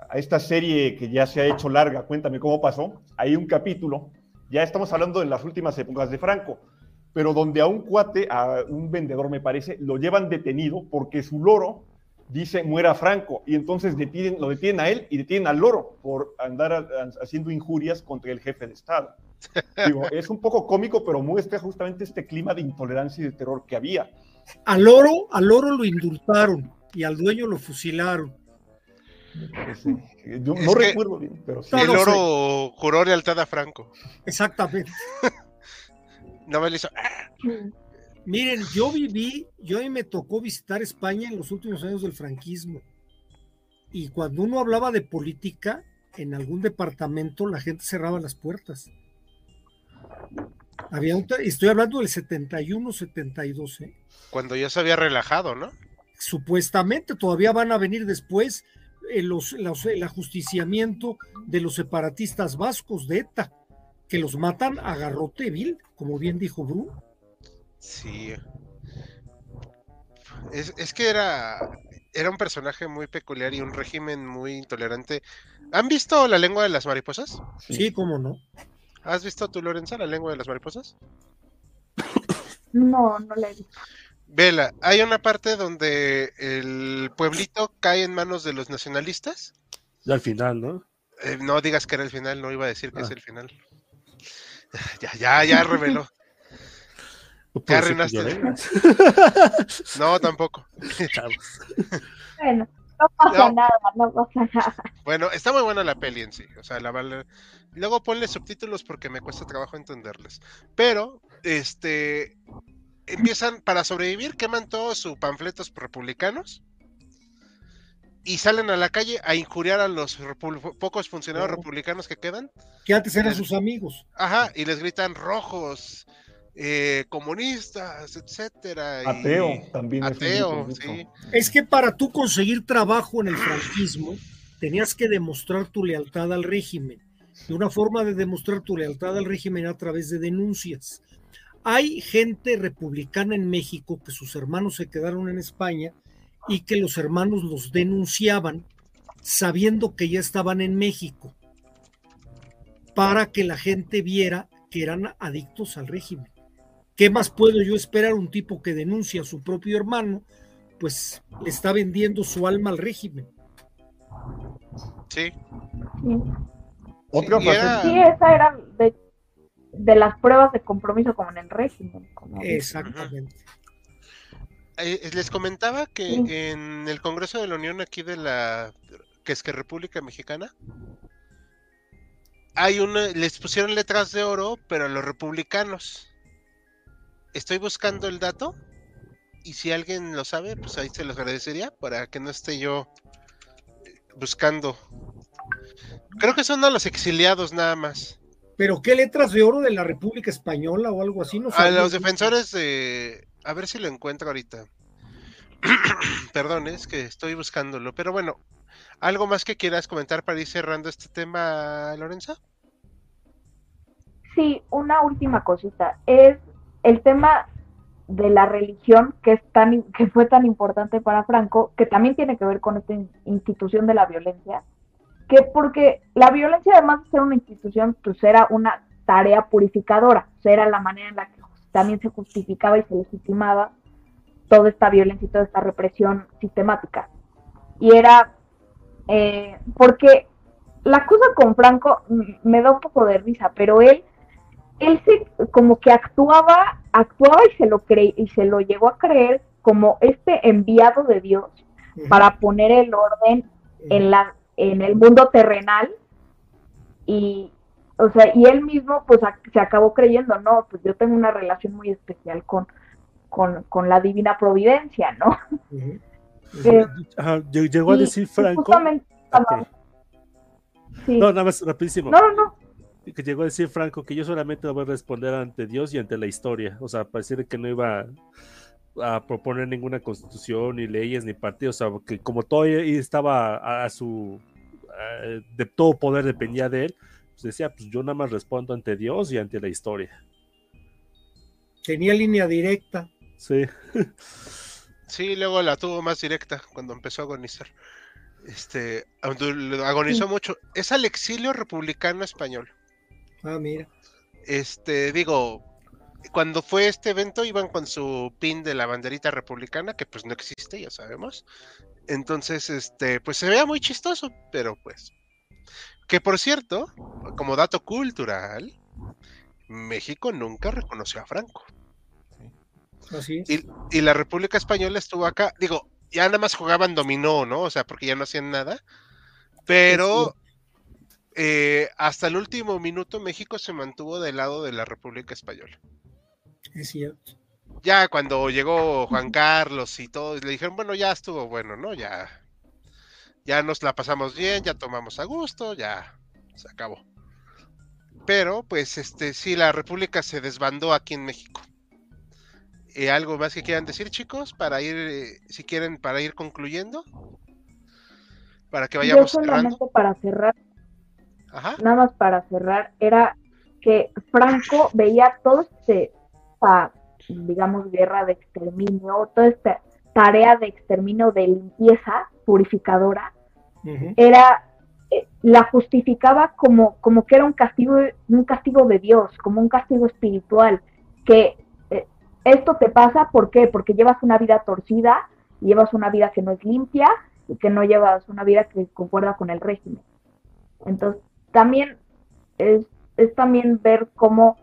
Speaker 2: a esta serie que ya se ha hecho larga, cuéntame cómo pasó, hay un capítulo, ya estamos hablando de las últimas épocas de Franco, pero donde a un cuate, a un vendedor me parece, lo llevan detenido porque su loro dice muera Franco y entonces detienen, lo detienen a él y detienen al loro por andar a- a- haciendo injurias contra el jefe de Estado. Digo, es un poco cómico, pero muestra justamente este clima de intolerancia y de terror que había.
Speaker 4: Al oro, al oro lo indultaron y al dueño lo fusilaron.
Speaker 2: Ese, yo
Speaker 1: Es
Speaker 2: no
Speaker 1: que-
Speaker 2: recuerdo bien, pero sí.
Speaker 1: El oro juró lealtad a Franco.
Speaker 4: Exactamente.
Speaker 1: No me le hizo.
Speaker 4: Miren, yo viví, yo a mí me tocó visitar España en los últimos años del franquismo. Y cuando uno hablaba de política en algún departamento, la gente cerraba las puertas. Había un, estoy hablando del 71, 72, ¿eh?
Speaker 1: cuando ya se había relajado, ¿no?
Speaker 4: supuestamente todavía van a venir después los, los- el ajusticiamiento de los separatistas vascos de ETA, que los matan a garrote vil, como bien dijo Bru.
Speaker 1: Sí. Es, es que era, era un personaje muy peculiar y un régimen muy intolerante. ¿Han visto la lengua de las mariposas?
Speaker 4: Sí, cómo no.
Speaker 1: ¿Has visto tú, Lorenza, la lengua de las mariposas?
Speaker 6: No, no le he visto.
Speaker 1: Vela, hay una parte donde el pueblito cae en manos de los nacionalistas.
Speaker 5: Ya al final, ¿no?
Speaker 1: Eh, no digas que era el final, no iba a decir que es
Speaker 5: Ah.
Speaker 1: el final. Ya, ya, ya reveló.
Speaker 5: No
Speaker 1: Ya arruinaste. No, tampoco.
Speaker 6: Bueno, no pasa
Speaker 1: No.
Speaker 6: nada, no pasa nada.
Speaker 1: Bueno, está muy buena la peli en sí. O sea, la vale- Luego ponle subtítulos porque me cuesta trabajo entenderles. Pero, este. Empiezan para sobrevivir, queman todos sus panfletos republicanos. Y salen a la calle a injuriar a los pocos funcionarios
Speaker 4: Oh.
Speaker 1: republicanos que quedan.
Speaker 4: Que antes eran sus amigos.
Speaker 1: Ajá, y les gritan rojos, eh, comunistas, etcétera. y-
Speaker 2: Ateo también. es
Speaker 1: Ateo,
Speaker 2: grito
Speaker 1: sí.
Speaker 4: Es que para tú conseguir trabajo en el franquismo, tenías que demostrar tu lealtad al régimen. Y una forma de demostrar tu lealtad al régimen era a través de denuncias. Hay gente republicana en México que sus hermanos se quedaron en España y que los hermanos los denunciaban sabiendo que ya estaban en México para que la gente viera que eran adictos al régimen. ¿Qué más puedo yo esperar un tipo que denuncia a su propio hermano? Pues le está vendiendo su alma al régimen.
Speaker 1: Sí.
Speaker 6: Sí,
Speaker 2: Otra
Speaker 1: era-
Speaker 6: Sí, esa era de, de las pruebas de compromiso como en el régimen. como.
Speaker 4: Exactamente.
Speaker 1: eh, les comentaba que
Speaker 6: Sí.
Speaker 1: en el Congreso de la Unión aquí de la que es que República Mexicana hay una les pusieron letras de oro, pero a los republicanos. Estoy buscando el dato y si alguien lo sabe, pues ahí se los agradecería para que no esté yo eh, buscando. Creo que son a los exiliados nada más.
Speaker 4: Pero qué letras de oro de la República Española o algo así, no
Speaker 1: A los defensores de... A ver si lo encuentro ahorita. Perdón, es que estoy buscándolo. Pero bueno, ¿algo más que quieras comentar para ir cerrando este tema, Lorenzo?
Speaker 6: Sí, una última cosita. Es el tema de la religión que es tan que fue tan importante para Franco, que también tiene que ver con esta in- institución de la violencia, que porque la violencia además de ser una institución, pues era una tarea purificadora, o sea, era la manera en la que también se justificaba y se legitimaba toda esta violencia y toda esta represión sistemática. Y era eh, porque la cosa con Franco me da un poco de risa, pero él él se como que actuaba, actuaba y se lo cre y se lo llegó a creer como este enviado de Dios para poner el orden en la en el mundo terrenal y o sea, y él mismo pues se acabó creyendo, no, pues yo tengo una relación muy especial con con, con la divina providencia, ¿no? Eh,
Speaker 5: Ajá, llegó a decir Franco.
Speaker 6: justamente sí,
Speaker 5: No, nada más rapidísimo.
Speaker 6: no, no, no,
Speaker 5: Que llegó a decir Franco que yo solamente voy a responder ante Dios y ante la historia. O sea, pareciera que no iba a proponer ninguna constitución, ni leyes, ni partidos. O sea, que como todo ahí estaba a, a su. a- de todo poder dependía de él, pues decía, pues yo nada más respondo ante Dios y ante la historia.
Speaker 4: Tenía línea directa.
Speaker 5: Sí.
Speaker 1: Sí, luego la tuvo más directa cuando empezó a agonizar. Este, agonizó mucho. Es al exilio republicano español.
Speaker 4: Ah, mira.
Speaker 1: Este, digo, cuando fue este evento iban con su pin de la banderita republicana, que pues no existe, ya sabemos. Entonces, este, pues se veía muy chistoso, pero pues. Que por cierto, como dato cultural, México nunca reconoció a Franco.
Speaker 4: Así es.
Speaker 1: Y, y la República Española estuvo acá, digo, ya nada más jugaban dominó, ¿no? O sea, porque ya no hacían nada. Pero eh, hasta el último minuto México se mantuvo del lado de la República Española.
Speaker 4: Es cierto.
Speaker 1: Ya cuando llegó Juan Carlos y todo, le dijeron, bueno, ya estuvo bueno, ¿no? Ya, ya nos la pasamos bien, ya tomamos a gusto, ya se acabó. Pero, pues, este, sí, la República se desbandó aquí en México. Eh, ¿Algo más que quieran decir, chicos? Para ir, eh, si quieren, para ir concluyendo. Para que
Speaker 6: yo
Speaker 1: vayamos cerrando.
Speaker 6: solamente para cerrar
Speaker 1: Ajá.
Speaker 6: nada más para cerrar, era que Franco veía todo este, esta, digamos, guerra de exterminio, toda esta tarea de exterminio de limpieza purificadora, era, eh, la justificaba como, como que era un castigo, un castigo de Dios, como un castigo espiritual, que eh, esto te pasa, ¿por qué? Porque llevas una vida torcida, llevas una vida que no es limpia y que no llevas una vida que concuerda con el régimen. Entonces, también es, es también ver cómo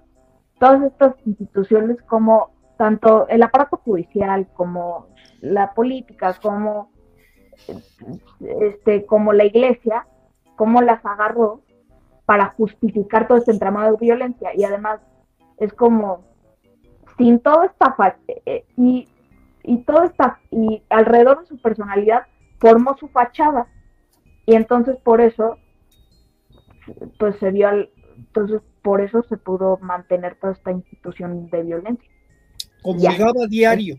Speaker 6: todas estas instituciones, como tanto el aparato judicial, como la política, como, este, como la iglesia, cómo las agarró para justificar todo este entramado de violencia. Y además es como, sin toda esta fa- eh, y, y toda esta, y alrededor de su personalidad formó su fachada. Y entonces por eso pues se vio al, entonces por eso se pudo mantener toda esta institución de violencia.
Speaker 4: Comulgaba diario.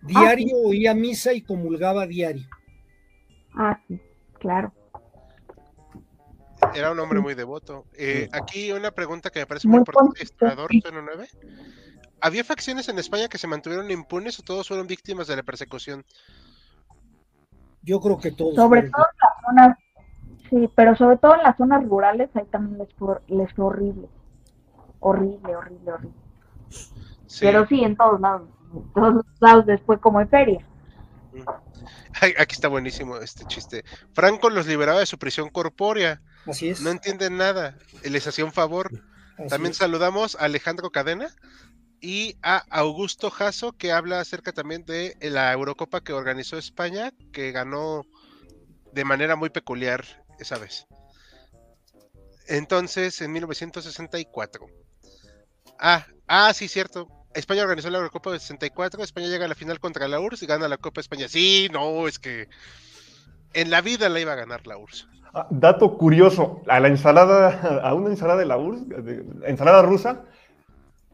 Speaker 4: Diario oía misa y comulgaba diario.
Speaker 6: Ah, sí, claro.
Speaker 1: Era un hombre muy devoto. Eh, aquí una pregunta que me parece
Speaker 6: Muy
Speaker 1: muy importante, 09. ¿Había facciones en España que se mantuvieron impunes o todos fueron víctimas de la persecución?
Speaker 4: Yo creo que todos.
Speaker 6: Sobre todo en las zonas, sí, pero sobre todo en las zonas rurales ahí también les fue, les fue horrible. Horrible, horrible, horrible.
Speaker 1: Sí.
Speaker 6: Pero sí, en todos lados. En todos lados después como en feria.
Speaker 1: Ay, aquí está buenísimo este chiste. Franco los liberaba de su prisión corpórea.
Speaker 4: Así es.
Speaker 1: No entienden nada. Les hacía un favor.
Speaker 4: así
Speaker 1: También
Speaker 4: es.
Speaker 1: saludamos a Alejandro Cadena. y a Augusto Jasso, que habla acerca también de la Eurocopa que organizó España, que ganó de manera muy peculiar esa vez. Entonces, en 1964. Ah, ah, sí, cierto. España organizó la Eurocopa de 64, España llega a la final contra la URSS y gana la Copa España. Sí, no, es que en la vida la iba a ganar la URSS.
Speaker 2: Ah, dato curioso, a la ensalada, a una ensalada de la URSS, de, ensalada rusa,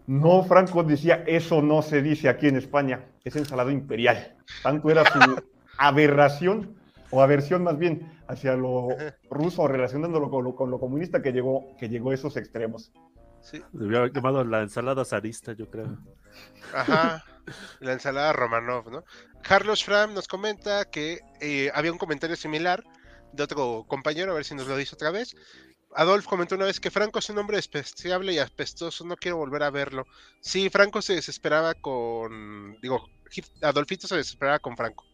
Speaker 2: no, Franco decía, eso no se dice aquí en España, es ensalada imperial. Tanto era su aberración, o aversión más bien, hacia lo ruso, relacionándolo con lo, con lo comunista, que llegó, que llegó a esos extremos.
Speaker 5: Sí. Debió haber llamado la ensalada zarista, yo creo.
Speaker 1: Ajá, la ensalada Romanov, ¿no? Carlos Fram nos comenta que eh, había un comentario similar de otro compañero, a ver si nos lo dice otra vez. Adolf comentó una vez que Franco es un hombre despreciable y apestoso, no quiero volver a verlo. Sí, Franco se desesperaba con. Digo, Adolfito se desesperaba con Franco.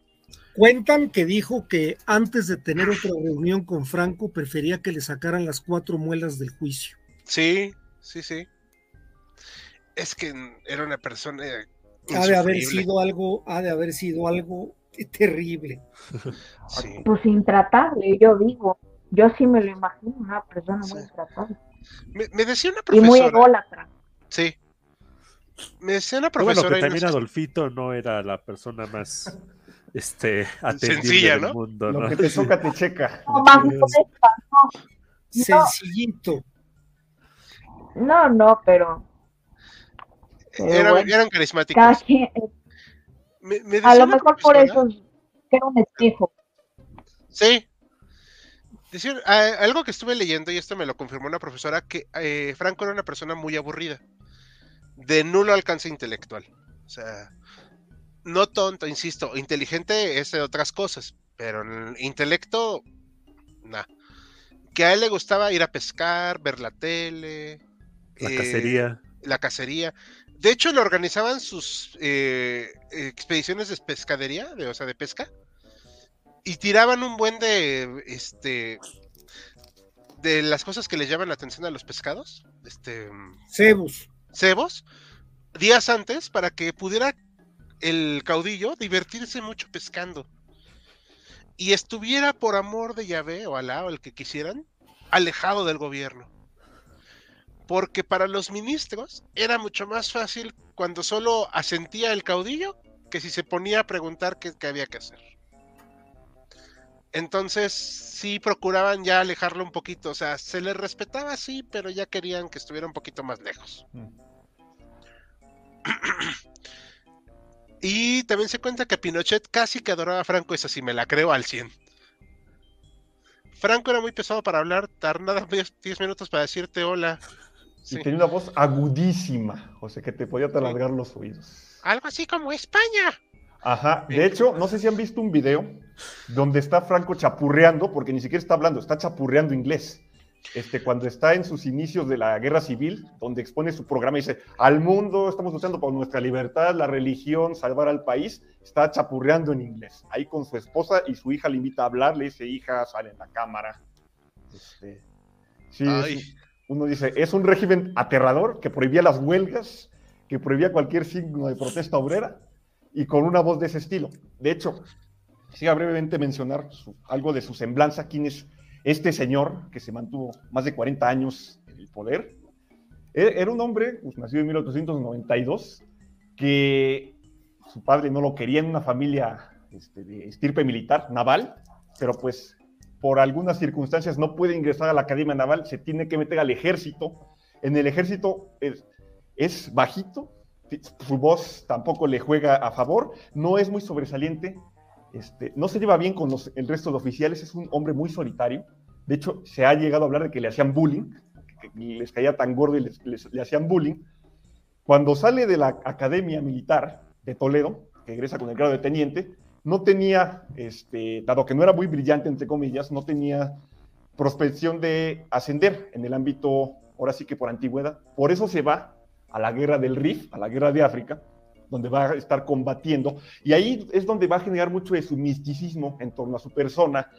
Speaker 4: Cuentan que dijo que antes de tener otra reunión con Franco prefería que le sacaran las cuatro muelas del juicio.
Speaker 1: Sí, sí, sí. Es que era una persona.
Speaker 4: Ha de haber sido algo, ha de haber sido algo terrible.
Speaker 6: Pues intratable, yo digo. Yo sí me lo imagino, una persona muy intratable.
Speaker 1: Me, decía una profesora.
Speaker 6: Y muy ególatra.
Speaker 1: Sí. Me decía una profesora.
Speaker 5: Bueno, que también Adolfito no era la persona más este,
Speaker 1: sencilla,
Speaker 2: ¿no?
Speaker 5: Mundo,
Speaker 2: Lo que te toca te checa.
Speaker 6: No, más no.
Speaker 4: Sencillito.
Speaker 6: No, no, pero.
Speaker 1: Era, Eran carismáticos.
Speaker 6: a lo mejor por eso era un espejo.
Speaker 1: Sí. Decir, algo que estuve leyendo, y esto me lo confirmó una profesora, que eh, Franco era una persona muy aburrida, de nulo alcance intelectual. O sea, no tonto, insisto, inteligente es de otras cosas, pero en el intelecto, nada. Que a él le gustaba ir a pescar, ver la tele.
Speaker 5: La eh, cacería.
Speaker 1: La cacería. De hecho, le organizaban sus eh, expediciones de pescadería, de, o sea, de pesca. Y tiraban un buen de, este, de las cosas que le llaman la atención a los pescados. Este,
Speaker 4: cebos.
Speaker 1: Cebos. Días antes para que pudiera el caudillo divertirse mucho pescando. Y estuviera por amor de Yahvé o Alá o el que quisieran, alejado del gobierno. Porque para los ministros era mucho más fácil cuando solo asentía el caudillo que si se ponía a preguntar qué, había que hacer. Entonces sí procuraban ya alejarlo un poquito, o sea, se le respetaba sí, pero ya querían que estuviera un poquito más lejos. Mm. Y también se cuenta que Pinochet casi que adoraba a Franco, esa sí me la creo al 100. Franco era muy pesado para hablar, tardaba 10 minutos para decirte hola.
Speaker 2: Y tenía una voz agudísima, o sea que te podía taladrar los oídos.
Speaker 1: Algo así como España.
Speaker 2: Ajá, de hecho, no sé si han visto un video donde está Franco chapurreando, porque ni siquiera está hablando, está chapurreando inglés este, cuando está en sus inicios de la guerra civil, donde expone su programa y dice, al mundo estamos luchando por nuestra libertad, la religión, salvar al país, está chapurreando en inglés. Ahí con su esposa y su hija le invita a hablar, le dice, hija, sale en la cámara. Este, sí, uno dice, es un régimen aterrador que prohibía las huelgas, que prohibía cualquier signo de protesta obrera y con una voz de ese estilo. De hecho, a brevemente mencionar algo de su semblanza, quién es este señor, que se mantuvo más de 40 años en el poder, e-, era un hombre, pues, nacido en 1892, que su padre no lo quería en una familia este, de estirpe militar, naval, pero pues por algunas circunstancias no puede ingresar a la Academia Naval, se tiene que meter al ejército. En el ejército es, es bajito, su voz tampoco le juega a favor, no es muy sobresaliente, este, no se lleva bien con el resto de oficiales, es un hombre muy solitario. De hecho, se ha llegado a hablar de que le hacían bullying, les caía tan gordo y les, le hacían bullying. Cuando sale de la Academia Militar de Toledo, que egresa con el grado de teniente, no tenía, este, dado que no era muy brillante, entre comillas, no tenía prospección de ascender en el ámbito, ahora sí que por antigüedad. Por eso se va a la guerra del Rif, a la guerra de África, donde va a estar combatiendo, y ahí es donde va a generar mucho de su misticismo en torno a su persona,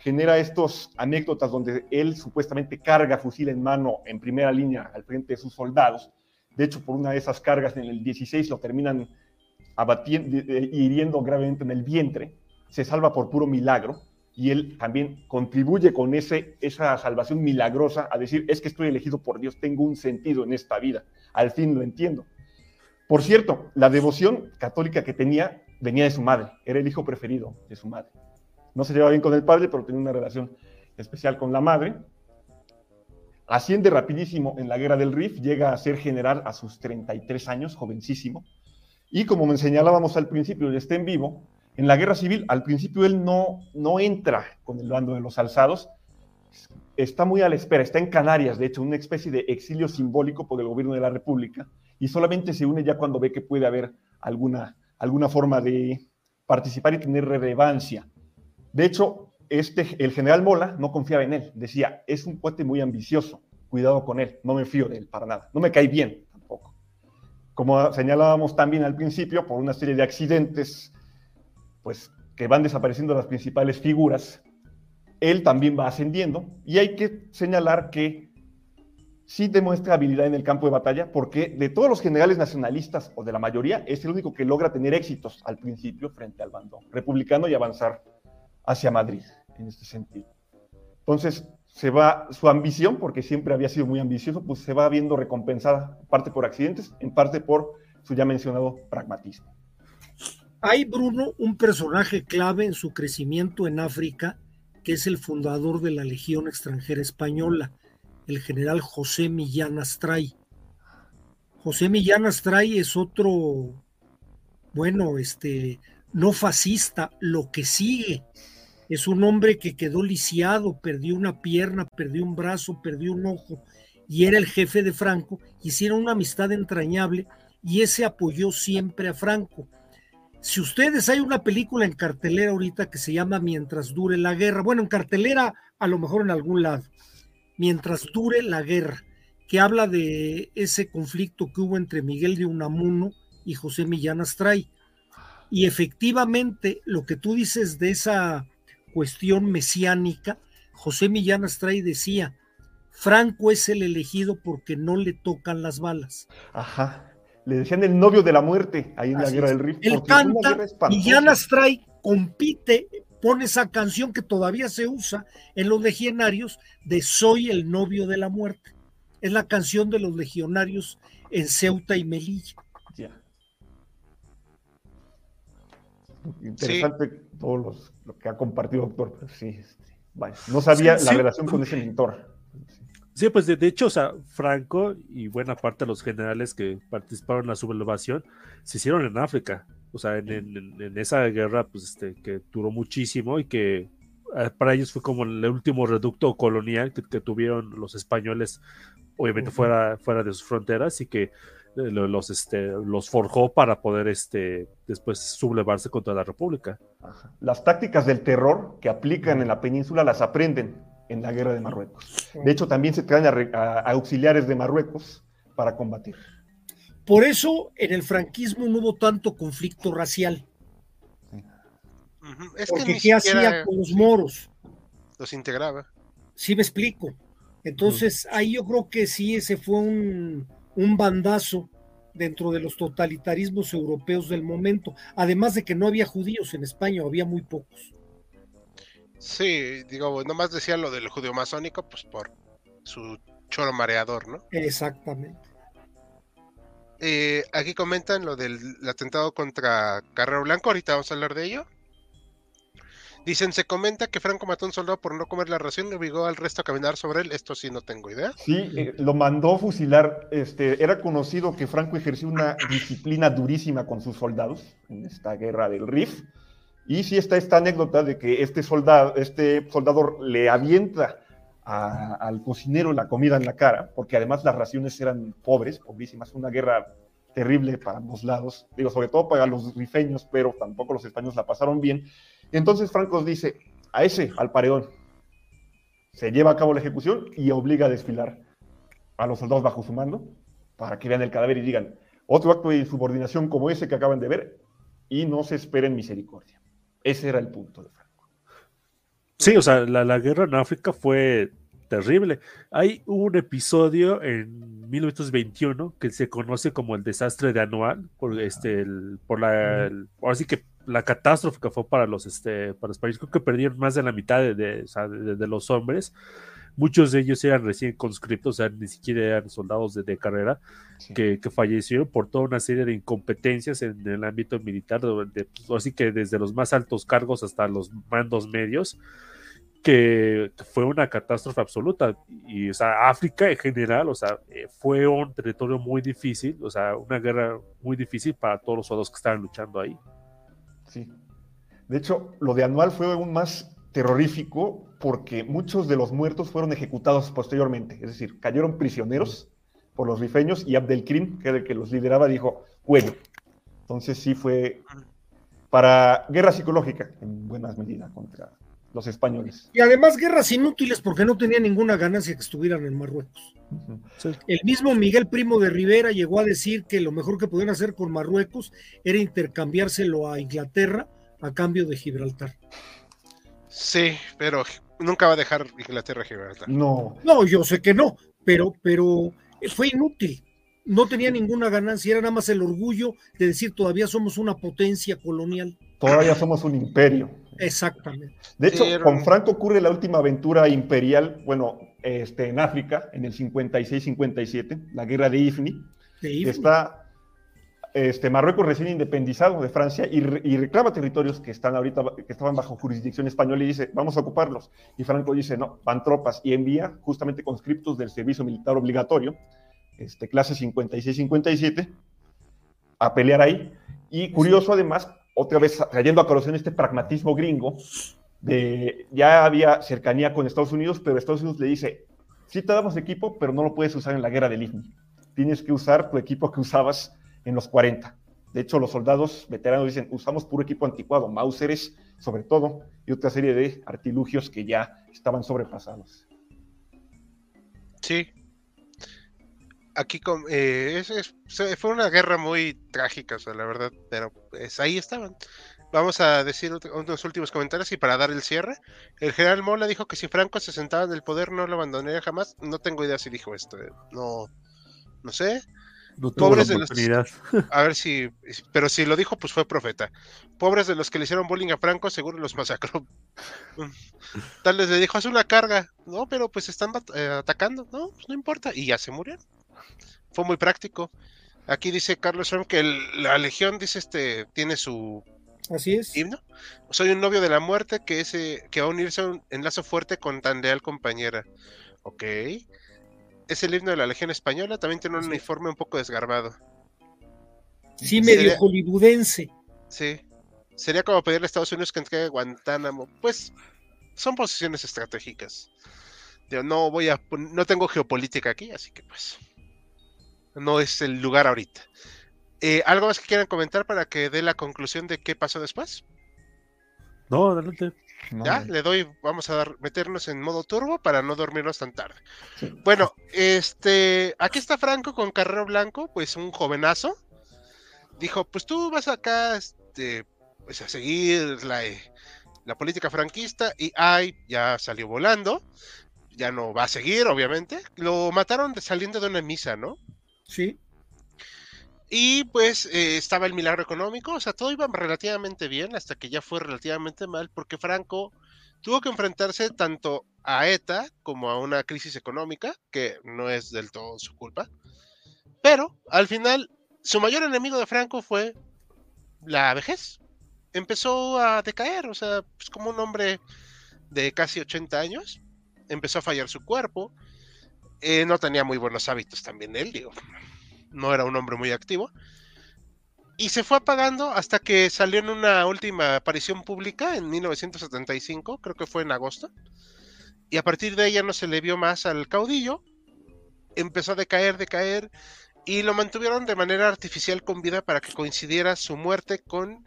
Speaker 2: genera estos anécdotas donde él supuestamente carga fusil en mano en primera línea al frente de sus soldados, De hecho, por una de esas cargas en el 16 lo terminan abatiendo, hiriendo gravemente en el vientre. Se salva por puro milagro y él también contribuye con ese, esa salvación milagrosa a decir, es que estoy elegido por Dios, tengo un sentido en esta vida, al fin lo entiendo. Por cierto, la devoción católica que tenía venía de su madre, era el hijo preferido de su madre. No se llevaba bien con el padre, pero tenía una relación especial con la madre. Asciende rapidísimo en la guerra del Rif, llega a ser general a sus 33 años, jovencísimo. Y como me señalábamos al principio, está en vivo, en la guerra civil, al principio él no, no entra con el bando de los alzados, está muy a la espera, está en Canarias, de hecho, una especie de exilio simbólico por el gobierno de la República, y solamente se une ya cuando ve que puede haber alguna, alguna forma de participar y tener relevancia. De hecho, este, el general Mola no confiaba en él, decía, es un cuate muy ambicioso, cuidado con él, no me fío de él para nada, no me cae bien tampoco. Como señalábamos también al principio, por una serie de accidentes, pues que van desapareciendo las principales figuras, él también va ascendiendo y hay que señalar que sí demuestra habilidad en el campo de batalla porque de todos los generales nacionalistas o de la mayoría es el único que logra tener éxitos al principio frente al bando republicano y avanzar hacia Madrid en este sentido. Entonces, se va su ambición, porque siempre había sido muy ambicioso, pues se va viendo recompensada, en parte por accidentes, en parte por su ya mencionado pragmatismo.
Speaker 4: Hay, Bruno, un personaje clave en su crecimiento en África, que es el fundador de la Legión extranjera española, el general José Millán Astray. José Millán Astray es otro, bueno, este, no fascista, lo que sigue es un hombre que quedó lisiado, perdió una pierna, perdió un brazo, perdió un ojo y era el jefe de Franco. Hicieron una amistad entrañable y ese apoyó siempre a Franco. Si ustedes hay una película en cartelera ahorita que se llama Mientras dure la guerra, bueno, en cartelera a lo mejor en algún lado, Mientras dure la guerra, que habla de ese conflicto que hubo entre Miguel de Unamuno y José Millán Astray. Y efectivamente, lo que tú dices de esa cuestión mesiánica, José Millán Astray decía, Franco es el elegido porque no le tocan las balas.
Speaker 2: Ajá. Le decían el novio de la muerte ahí en la guerra del Rif.
Speaker 4: Él canta, Millán Astray compite, pone esa canción que todavía se usa en los legionarios de Soy el novio de la muerte. Es la canción de los legionarios en Ceuta y Melilla.
Speaker 2: Interesante todo lo que ha compartido, doctor. Sí, este, no sabía la relación con ese mentor.
Speaker 5: Sí, pues de, hecho, o sea, Franco y buena parte de los generales que participaron en la sublevación se hicieron en África. O sea, en, esa guerra, pues, este, que duró muchísimo y que eh, para ellos fue como el último reducto colonial que, tuvieron los españoles, obviamente fuera, fuera de sus fronteras y que eh, los, este, los forjó para poder este, después sublevarse contra la República.
Speaker 2: Las tácticas del terror que aplican en la península las aprenden en la guerra de Marruecos. De hecho, también se traen a, auxiliares de Marruecos para combatir.
Speaker 4: Por eso en el franquismo no hubo tanto conflicto racial. Porque ¿qué hacía con los moros?
Speaker 1: Los integraba.
Speaker 4: Sí, me explico. Entonces, ahí yo creo que sí, ese fue un, un bandazo dentro de los totalitarismos europeos del momento, además de que no había judíos en España, había muy pocos.
Speaker 1: Sí, digo, nomás decía lo del judío masónico, pues por su choro mareador, ¿no?
Speaker 4: Exactamente.
Speaker 1: Eh, aquí comentan lo del atentado contra Carrero Blanco, ahorita vamos a hablar de ello. Dicen, se comenta que Franco mató a un soldado por no comer la ración y obligó al resto a caminar sobre él. Esto sí no tengo idea.
Speaker 2: Sí, eh, lo mandó fusilar. Este, era conocido que Franco ejerció una disciplina durísima con sus soldados en esta guerra del Rif. Y sí está esta anécdota de que este soldado, este soldado le avienta al cocinero la comida en la cara, porque además las raciones eran pobres, pobrísimas, una guerra terrible para ambos lados, digo, sobre todo para los rifeños, pero tampoco los españoles la pasaron bien. Entonces Franco dice, a ese, al paredón, se lleva a cabo la ejecución y obliga a desfilar a los soldados bajo su mando para que vean el cadáver y digan, otro acto de subordinación como ese que acaban de ver y no se esperen misericordia. Ese era el punto de Franco.
Speaker 5: Sí, o sea, la, guerra en África fue terrible. Hay un episodio en 1921 que se conoce como el desastre de anual, por este, el, por la, ahora sí que la catástrofe que fue para los, este, para los países, creo que perdieron más de la mitad de, de, los hombres. Muchos de ellos eran recién conscriptos, o sea, ni siquiera eran soldados de, carrera, que, que, fallecieron por toda una serie de incompetencias en el ámbito militar, así que desde los más altos cargos hasta los mandos medios que fue una catástrofe absoluta. Y, o sea, África en general, o sea, eh, fue un territorio muy difícil, o sea, una guerra muy difícil para todos los soldados que estaban luchando ahí.
Speaker 2: Sí. De hecho, lo de Anual fue aún más terrorífico porque muchos de los muertos fueron ejecutados posteriormente, es decir, cayeron prisioneros por los rifeños y Abdelkrim, que era el que los lideraba, dijo, bueno, entonces sí fue para guerra psicológica, en buenas medidas, contra los españoles.
Speaker 4: Y además guerras inútiles porque no tenía ninguna ganancia que estuvieran en Marruecos. El mismo Miguel Primo de Rivera llegó a decir que lo mejor que podían hacer con Marruecos era intercambiárselo a Inglaterra a cambio de Gibraltar.
Speaker 1: Sí, pero nunca va a dejar Inglaterra Gibraltar.
Speaker 4: No. No, yo sé que no, pero, pero fue inútil. No tenía ninguna ganancia, era nada más el orgullo de decir todavía somos una potencia colonial.
Speaker 2: Todavía somos un imperio.
Speaker 4: Exactamente.
Speaker 2: De hecho, con Franco ocurre la última aventura imperial, bueno, este, en África, en el 56-57, la guerra de Ifni. Está este, Marruecos recién independizado de Francia y, reclama territorios que están ahorita, que estaban bajo jurisdicción española y dice, vamos a ocuparlos. Y Franco dice, no, van tropas y envía justamente conscriptos del servicio militar obligatorio, este, clase 56-57, a pelear ahí. Y curioso además, otra vez trayendo a colación este pragmatismo gringo, de ya había cercanía con Estados Unidos, pero Estados Unidos le dice, sí te damos equipo, pero no lo puedes usar en la guerra del IFNI. Tienes que usar tu equipo que usabas en los 40. De hecho, los soldados veteranos dicen, usamos puro equipo anticuado, Mauseres sobre todo, y otra serie de artilugios que ya estaban sobrepasados.
Speaker 1: Sí. Aquí eh, fue una guerra muy trágica, la verdad, pero pues, ahí estaban. Vamos a decir unos últimos comentarios y para dar el cierre. El general Mola dijo que si Franco se sentaba en el poder no lo abandonaría jamás. No tengo idea si dijo esto. Eh. No, no sé. Pobres de los, a ver si, pero si lo dijo, pues fue profeta. Pobres de los que le hicieron bullying a Franco, seguro los masacró. Tal les le dijo, haz una carga. No, pero pues están eh, atacando. No, pues no importa. Y ya se murieron. Fue muy práctico. Aquí dice Carlos Trump que la legión, dice este, tiene su
Speaker 4: Así es.
Speaker 1: himno. Soy un novio de la muerte que, ese, que va a unirse a un enlazo fuerte con tan leal compañera. Ok es el himno de la Legión Española, también tiene un uniforme un poco desgarbado.
Speaker 4: Sí, medio hollywoodense.
Speaker 1: Sí. Sería como pedirle a Estados Unidos que entregue Guantánamo. Pues son posiciones estratégicas. Yo no voy a no tengo geopolítica aquí, así que pues no es el lugar ahorita. Eh, ¿Algo más que quieran comentar para que dé la conclusión de qué pasó después?
Speaker 5: No, adelante
Speaker 1: ya, le doy, vamos a dar, meternos en modo turbo para no dormirnos tan tarde. Bueno, este, aquí está Franco con Carrero Blanco, pues un jovenazo. Dijo, pues tú vas acá, este, pues a seguir la, eh, la política franquista y ay, ya salió volando, ya no va a seguir, obviamente. Lo mataron saliendo de una misa, ¿no?
Speaker 4: Sí.
Speaker 1: Y pues eh, estaba el milagro económico, o sea, todo iba relativamente bien hasta que ya fue relativamente mal porque Franco tuvo que enfrentarse tanto a ETA como a una crisis económica, que no es del todo su culpa. Pero al final, su mayor enemigo de Franco fue la vejez. Empezó a decaer, o sea, pues como un hombre de casi 80 años, empezó a fallar su cuerpo, eh, no tenía muy buenos hábitos también él, digo, no era un hombre muy activo. Y se fue apagando hasta que salió en una última aparición pública en 1975, creo que fue en agosto. Y a partir de ella no se le vio más al caudillo. Empezó a decaer, decaer. Y lo mantuvieron de manera artificial con vida para que coincidiera su muerte con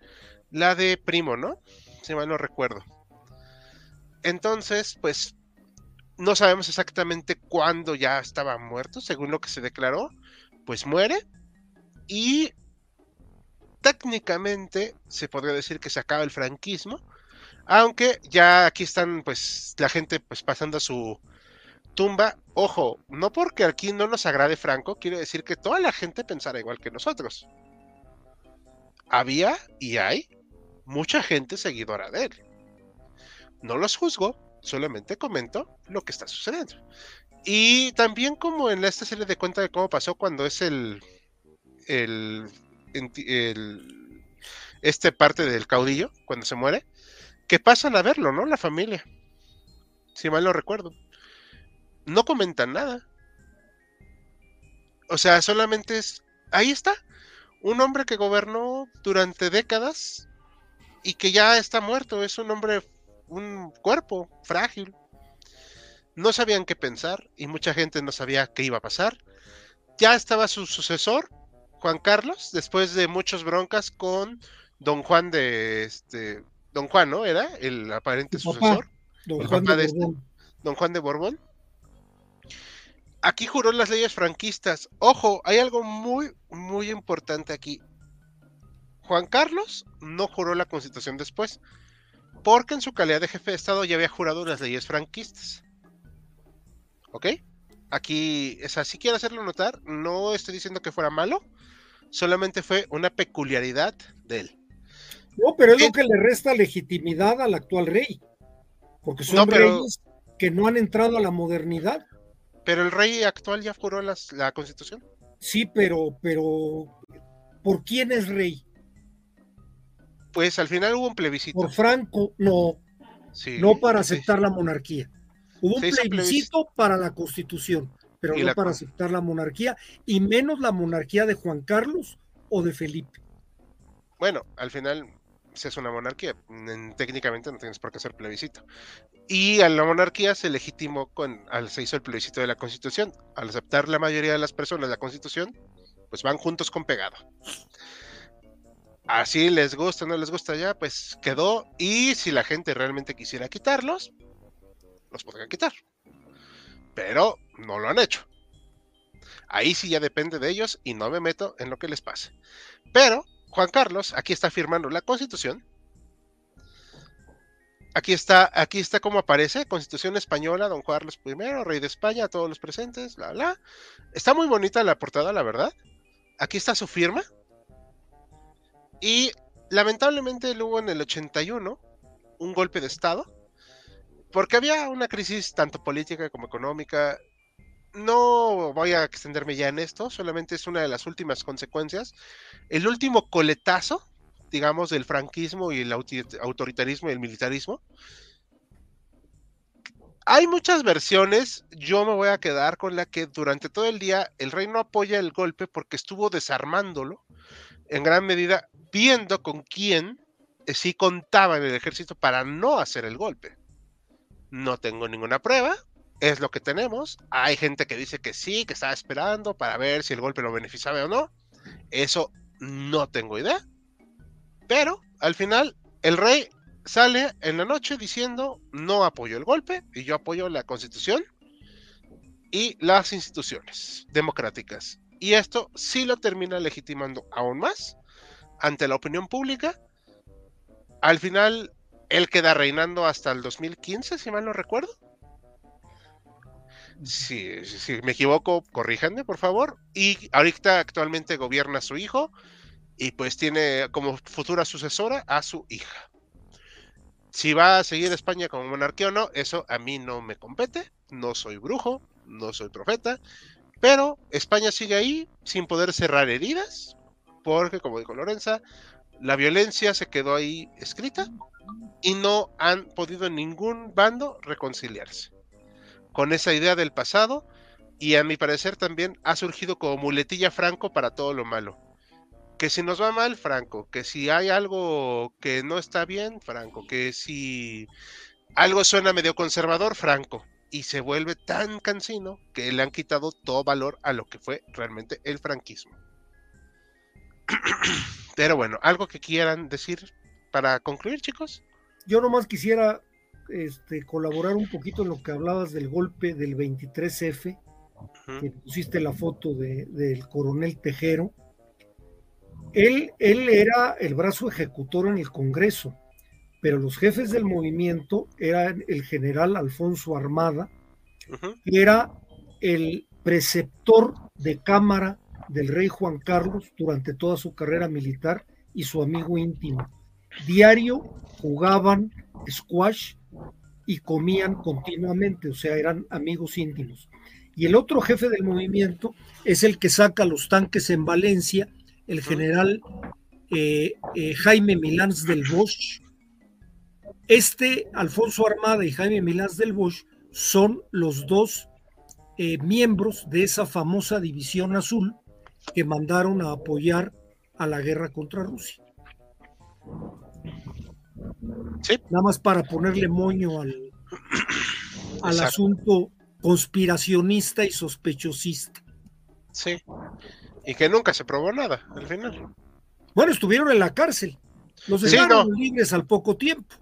Speaker 1: la de Primo, ¿no? Si mal no recuerdo. Entonces, pues no sabemos exactamente cuándo ya estaba muerto, según lo que se declaró pues muere y técnicamente se podría decir que se acaba el franquismo, aunque ya aquí están pues la gente pues pasando su tumba, ojo, no porque aquí no nos agrade Franco, quiere decir que toda la gente pensara igual que nosotros. Había y hay mucha gente seguidora de él. No los juzgo, solamente comento lo que está sucediendo. Y también como en esta serie de cuenta de cómo pasó cuando es el, el, el este parte del caudillo, cuando se muere, que pasan a verlo, ¿no? La familia. Si mal no recuerdo. No comentan nada. O sea, solamente es. Ahí está. Un hombre que gobernó durante décadas y que ya está muerto. Es un hombre, un cuerpo frágil. No sabían qué pensar y mucha gente no sabía qué iba a pasar. Ya estaba su sucesor, Juan Carlos, después de muchas broncas con don Juan de este, don Juan, ¿no? Era el aparente sucesor.
Speaker 4: Don Juan de,
Speaker 1: este, don Juan de Borbón. Aquí juró las leyes franquistas. Ojo, hay algo muy, muy importante aquí. Juan Carlos no juró la constitución después, porque en su calidad de jefe de Estado ya había jurado las leyes franquistas. ¿Ok? Aquí, o sea, si quiero hacerlo notar, no estoy diciendo que fuera malo, solamente fue una peculiaridad de él.
Speaker 4: No, pero es lo que le resta legitimidad al actual rey, porque son reyes que no han entrado a la modernidad.
Speaker 1: Pero el rey actual ya juró la constitución.
Speaker 4: Sí, pero, pero, ¿por quién es rey?
Speaker 1: Pues al final hubo un plebiscito.
Speaker 4: Por Franco, no. no para aceptar la monarquía. Hubo un plebiscito, para la constitución, pero no para aceptar la monarquía, y menos la monarquía de Juan Carlos o de Felipe.
Speaker 1: Bueno, al final se es una monarquía. Técnicamente no tienes por qué hacer plebiscito. Y a la monarquía se legitimó con, al, se hizo el plebiscito de la constitución. Al aceptar la mayoría de las personas la constitución, pues van juntos con pegado. Así les gusta, no les gusta ya, pues quedó. Y si la gente realmente quisiera quitarlos, los podrían quitar. Pero no lo han hecho. Ahí sí ya depende de ellos y no me meto en lo que les pase. Pero Juan Carlos aquí está firmando la constitución. Aquí está, aquí está como aparece, Constitución Española, Don Carlos I, Rey de España, a todos los presentes, bla, bla. Está muy bonita la portada, la verdad. Aquí está su firma. Y lamentablemente hubo en el 81 un golpe de Estado porque había una crisis tanto política como económica. No voy a extenderme ya en esto, solamente es una de las últimas consecuencias. El último coletazo, digamos, del franquismo y el autoritarismo y el militarismo. Hay muchas versiones, yo me voy a quedar con la que durante todo el día el rey no apoya el golpe porque estuvo desarmándolo en gran medida viendo con quién eh, sí contaba en el ejército para no hacer el golpe. No tengo ninguna prueba, es lo que tenemos. Hay gente que dice que sí, que estaba esperando para ver si el golpe lo beneficiaba o no. Eso no tengo idea. Pero al final el rey sale en la noche diciendo no apoyo el golpe y yo apoyo la constitución y las instituciones democráticas. Y esto sí lo termina legitimando aún más ante la opinión pública. Al final él queda reinando hasta el 2015, si mal no recuerdo. Si, me equivoco, corríjanme, por favor. Y ahorita actualmente gobierna su hijo y pues tiene como futura sucesora a su hija. Si va a seguir España como monarquía o no, eso a mí no me compete. No soy brujo, no soy profeta, pero España sigue ahí sin poder cerrar heridas, porque como dijo Lorenza, la violencia se quedó ahí escrita y no han podido ningún bando reconciliarse con esa idea del pasado. Y a mi parecer también ha surgido como muletilla Franco para todo lo malo. Que si nos va mal, Franco, que si hay algo que no está bien, Franco, que si algo suena medio conservador, Franco, y se vuelve tan cansino que le han quitado todo valor a lo que fue realmente el franquismo. Pero bueno, algo que quieran decir para concluir, chicos.
Speaker 4: Yo nomás quisiera este, colaborar un poquito en lo que hablabas del golpe del 23F, que pusiste la foto del coronel Tejero. Él, él era el brazo ejecutor en el Congreso, pero los jefes del movimiento eran el general Alfonso Armada que era el preceptor de cámara del rey Juan Carlos durante toda su carrera militar y su amigo íntimo. Diario jugaban squash y comían continuamente, o sea, eran amigos íntimos. Y el otro jefe del movimiento es el que saca los tanques en Valencia, el general eh, eh, Jaime Milans del Bosch. Este, Alfonso Armada y Jaime Milans del Bosch, son los dos eh, miembros de esa famosa división azul que mandaron a apoyar a la guerra contra Rusia.
Speaker 1: Sí.
Speaker 4: Nada más para ponerle moño al, al
Speaker 1: Exacto.
Speaker 4: asunto conspiracionista y sospechosista.
Speaker 1: Sí. Y que nunca se probó nada al final.
Speaker 4: Bueno, estuvieron en la cárcel. Los
Speaker 1: Sí,
Speaker 4: dejaron
Speaker 1: no.
Speaker 4: libres al poco tiempo,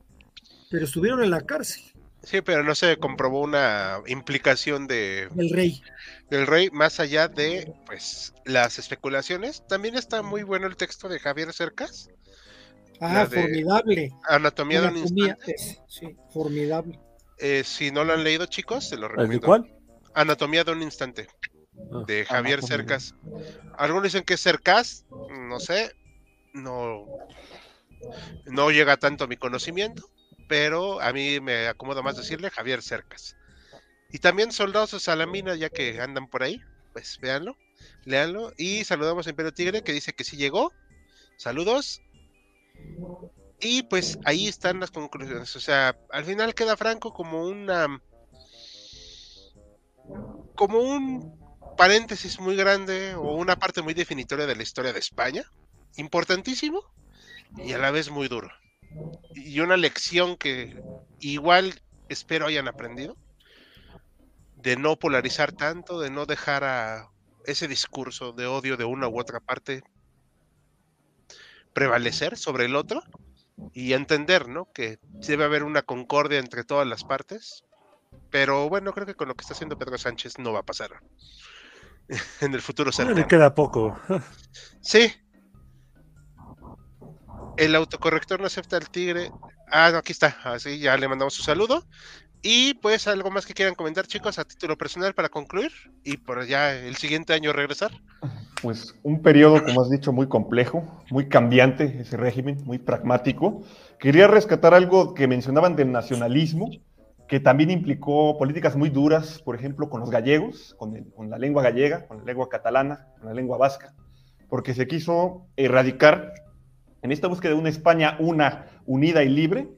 Speaker 4: pero estuvieron en la cárcel
Speaker 1: Sí, pero no se comprobó una implicación de,
Speaker 4: del rey.
Speaker 1: del rey más allá de pues las especulaciones. También está muy bueno el texto de Javier Cercas,
Speaker 4: Ah,
Speaker 1: de
Speaker 4: formidable.
Speaker 1: Anatomía de un instante.
Speaker 4: es, sí, formidable.
Speaker 1: Eh, si no lo han leído, chicos, se lo
Speaker 5: ¿El de
Speaker 1: recomiendo.
Speaker 5: cuál?
Speaker 1: Anatomía de un instante,
Speaker 5: Ah,
Speaker 1: de Javier
Speaker 2: Anatomía.
Speaker 1: Cercas. Algunos dicen que es Cercas, no sé, no, no llega tanto a mi conocimiento, pero a mí me acomoda más decirle Javier Cercas. Y también Soldados de Salamina, ya que andan por ahí, pues véanlo, léanlo. Y saludamos a Imperio Tigre, que dice que sí llegó. Saludos. Y pues ahí están las conclusiones. O sea, al final queda Franco como una. como un paréntesis muy grande o una parte muy definitoria de la historia de España. Importantísimo y a la vez muy duro. Y una lección que igual espero hayan aprendido. De no polarizar tanto, de no dejar a ese discurso de odio de una u otra parte prevalecer sobre el otro y entender, ¿no? Que debe haber una concordia entre todas las partes. Pero bueno, creo que con lo que está haciendo Pedro Sánchez no va a pasar en el futuro
Speaker 5: le
Speaker 1: cercano.
Speaker 5: queda poco.
Speaker 1: Sí. El autocorrector no acepta al tigre. Ah, no, aquí está. Así ya le mandamos su saludo. Y pues algo más que quieran comentar, chicos, a título personal para concluir y por ya el siguiente año regresar.
Speaker 2: Pues un periodo, como has dicho, muy complejo, muy cambiante ese régimen, muy pragmático. Quería rescatar algo que mencionaban del nacionalismo, que también implicó políticas muy duras, por ejemplo, con los gallegos, con, la lengua gallega, con la lengua catalana, con la lengua vasca, porque se quiso erradicar, en esta búsqueda de una España una, unida y libre,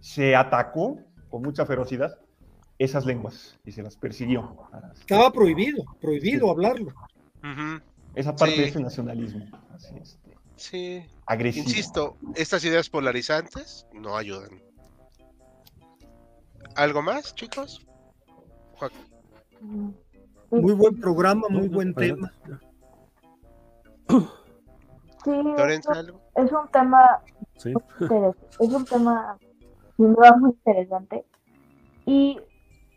Speaker 2: se atacó con mucha ferocidad esas lenguas y se las persiguió.
Speaker 4: Estaba prohibido, prohibido
Speaker 2: Sí.
Speaker 4: hablarlo.
Speaker 2: Esa parte
Speaker 1: Sí.
Speaker 2: de ese nacionalismo, así este,
Speaker 1: Sí,
Speaker 2: agresivo.
Speaker 1: insisto, estas ideas polarizantes no ayudan. ¿Algo más, chicos? Joaquín.
Speaker 6: Mm.
Speaker 4: Muy buen programa, muy buen tema.
Speaker 6: Sí,
Speaker 1: Lorenzo,
Speaker 6: es,
Speaker 1: ¿algo?
Speaker 6: es un tema
Speaker 5: Sí.
Speaker 6: es un tema sin duda muy interesante. Y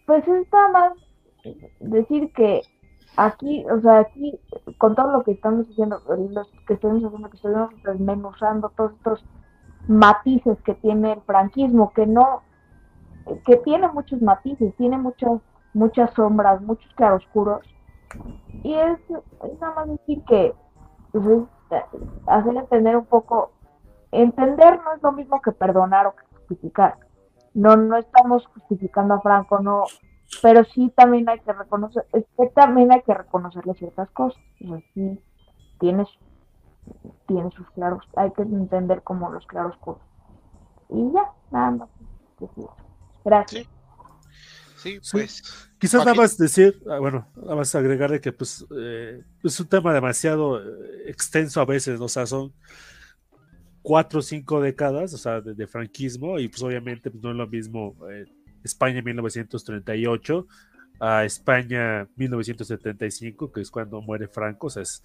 Speaker 6: pues es nada más decir que aquí, o sea, aquí con todo lo que estamos haciendo, los que estamos haciendo, que estamos desmenuzando todos estos matices que tiene el franquismo, que no, que tiene muchos matices, tiene muchas, muchas sombras, muchos claroscuros. Y es, es nada más decir que pues, es, hacer entender un poco entender no es lo mismo que perdonar o que justificar. No, no estamos justificando a Franco, no, pero sí también hay que reconocer, es que también hay que reconocerle ciertas cosas. O sea, sí tiene, tiene sus claros, hay que entender como los claroscuros. Y ya, nada más. Gracias.
Speaker 1: Sí. Sí,
Speaker 5: Sí.
Speaker 1: pues.
Speaker 5: Quizás nada más decir, ah, bueno, nada más agregarle que pues eh, es un tema demasiado eh, extenso a veces, ¿no? o sea, son cuatro o cinco décadas, o sea, de, de franquismo, y pues obviamente pues, no es lo mismo eh, España 1938 a España 1975, que es cuando muere Franco, o sea, es,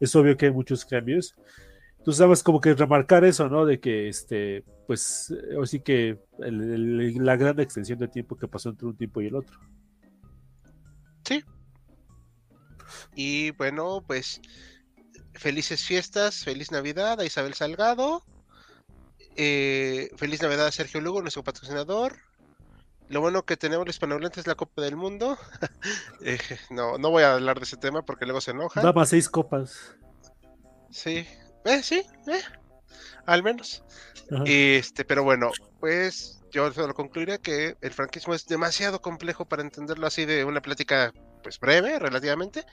Speaker 5: es obvio que hay muchos cambios. Entonces, nada más como que remarcar eso, ¿no? De que, este, pues, eh, o sí que el- el- la gran extensión de tiempo que pasó entre un tiempo y el otro.
Speaker 1: Y bueno, pues felices fiestas, feliz Navidad a Isabel Salgado, eh, feliz Navidad a Sergio Lugo, nuestro patrocinador, Lo bueno que tenemos la hispanohablante es la Copa del Mundo. Eh, no, no voy a hablar de ese tema porque luego se enoja.
Speaker 5: Daba seis copas.
Speaker 1: Sí, eh, sí, eh, al menos.
Speaker 5: Ajá.
Speaker 1: Este, pero bueno, pues yo solo concluiré que el franquismo es demasiado complejo para entenderlo así de una plática pues breve relativamente.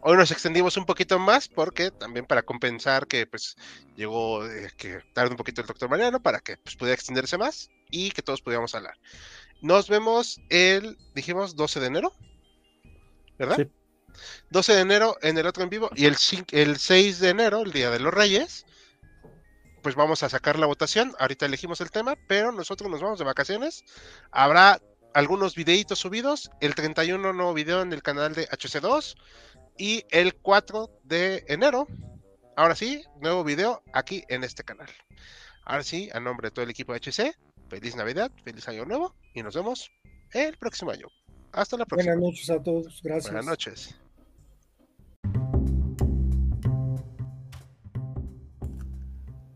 Speaker 1: Hoy nos extendimos un poquito más porque también para compensar que pues llegó eh, que tarde un poquito el doctor Mariano para que pues pudiera extenderse más y que todos pudiéramos hablar. Nos vemos el, dijimos, 12 de enero, ¿verdad?
Speaker 5: Sí.
Speaker 1: 12 de enero en el otro en vivo y el, el 6 de enero, el Día de los Reyes, pues vamos a sacar la votación. Ahorita elegimos el tema, pero nosotros nos vamos de vacaciones. Habrá algunos videitos subidos. El 31 nuevo video en el canal de HC2 y el 4 de enero. Ahora sí, nuevo video aquí en este canal. Ahora sí, a nombre de todo el equipo de HC, feliz Navidad, feliz Año Nuevo y nos vemos el próximo año. Hasta la próxima.
Speaker 4: Buenas noches a todos. Gracias.
Speaker 1: Buenas noches.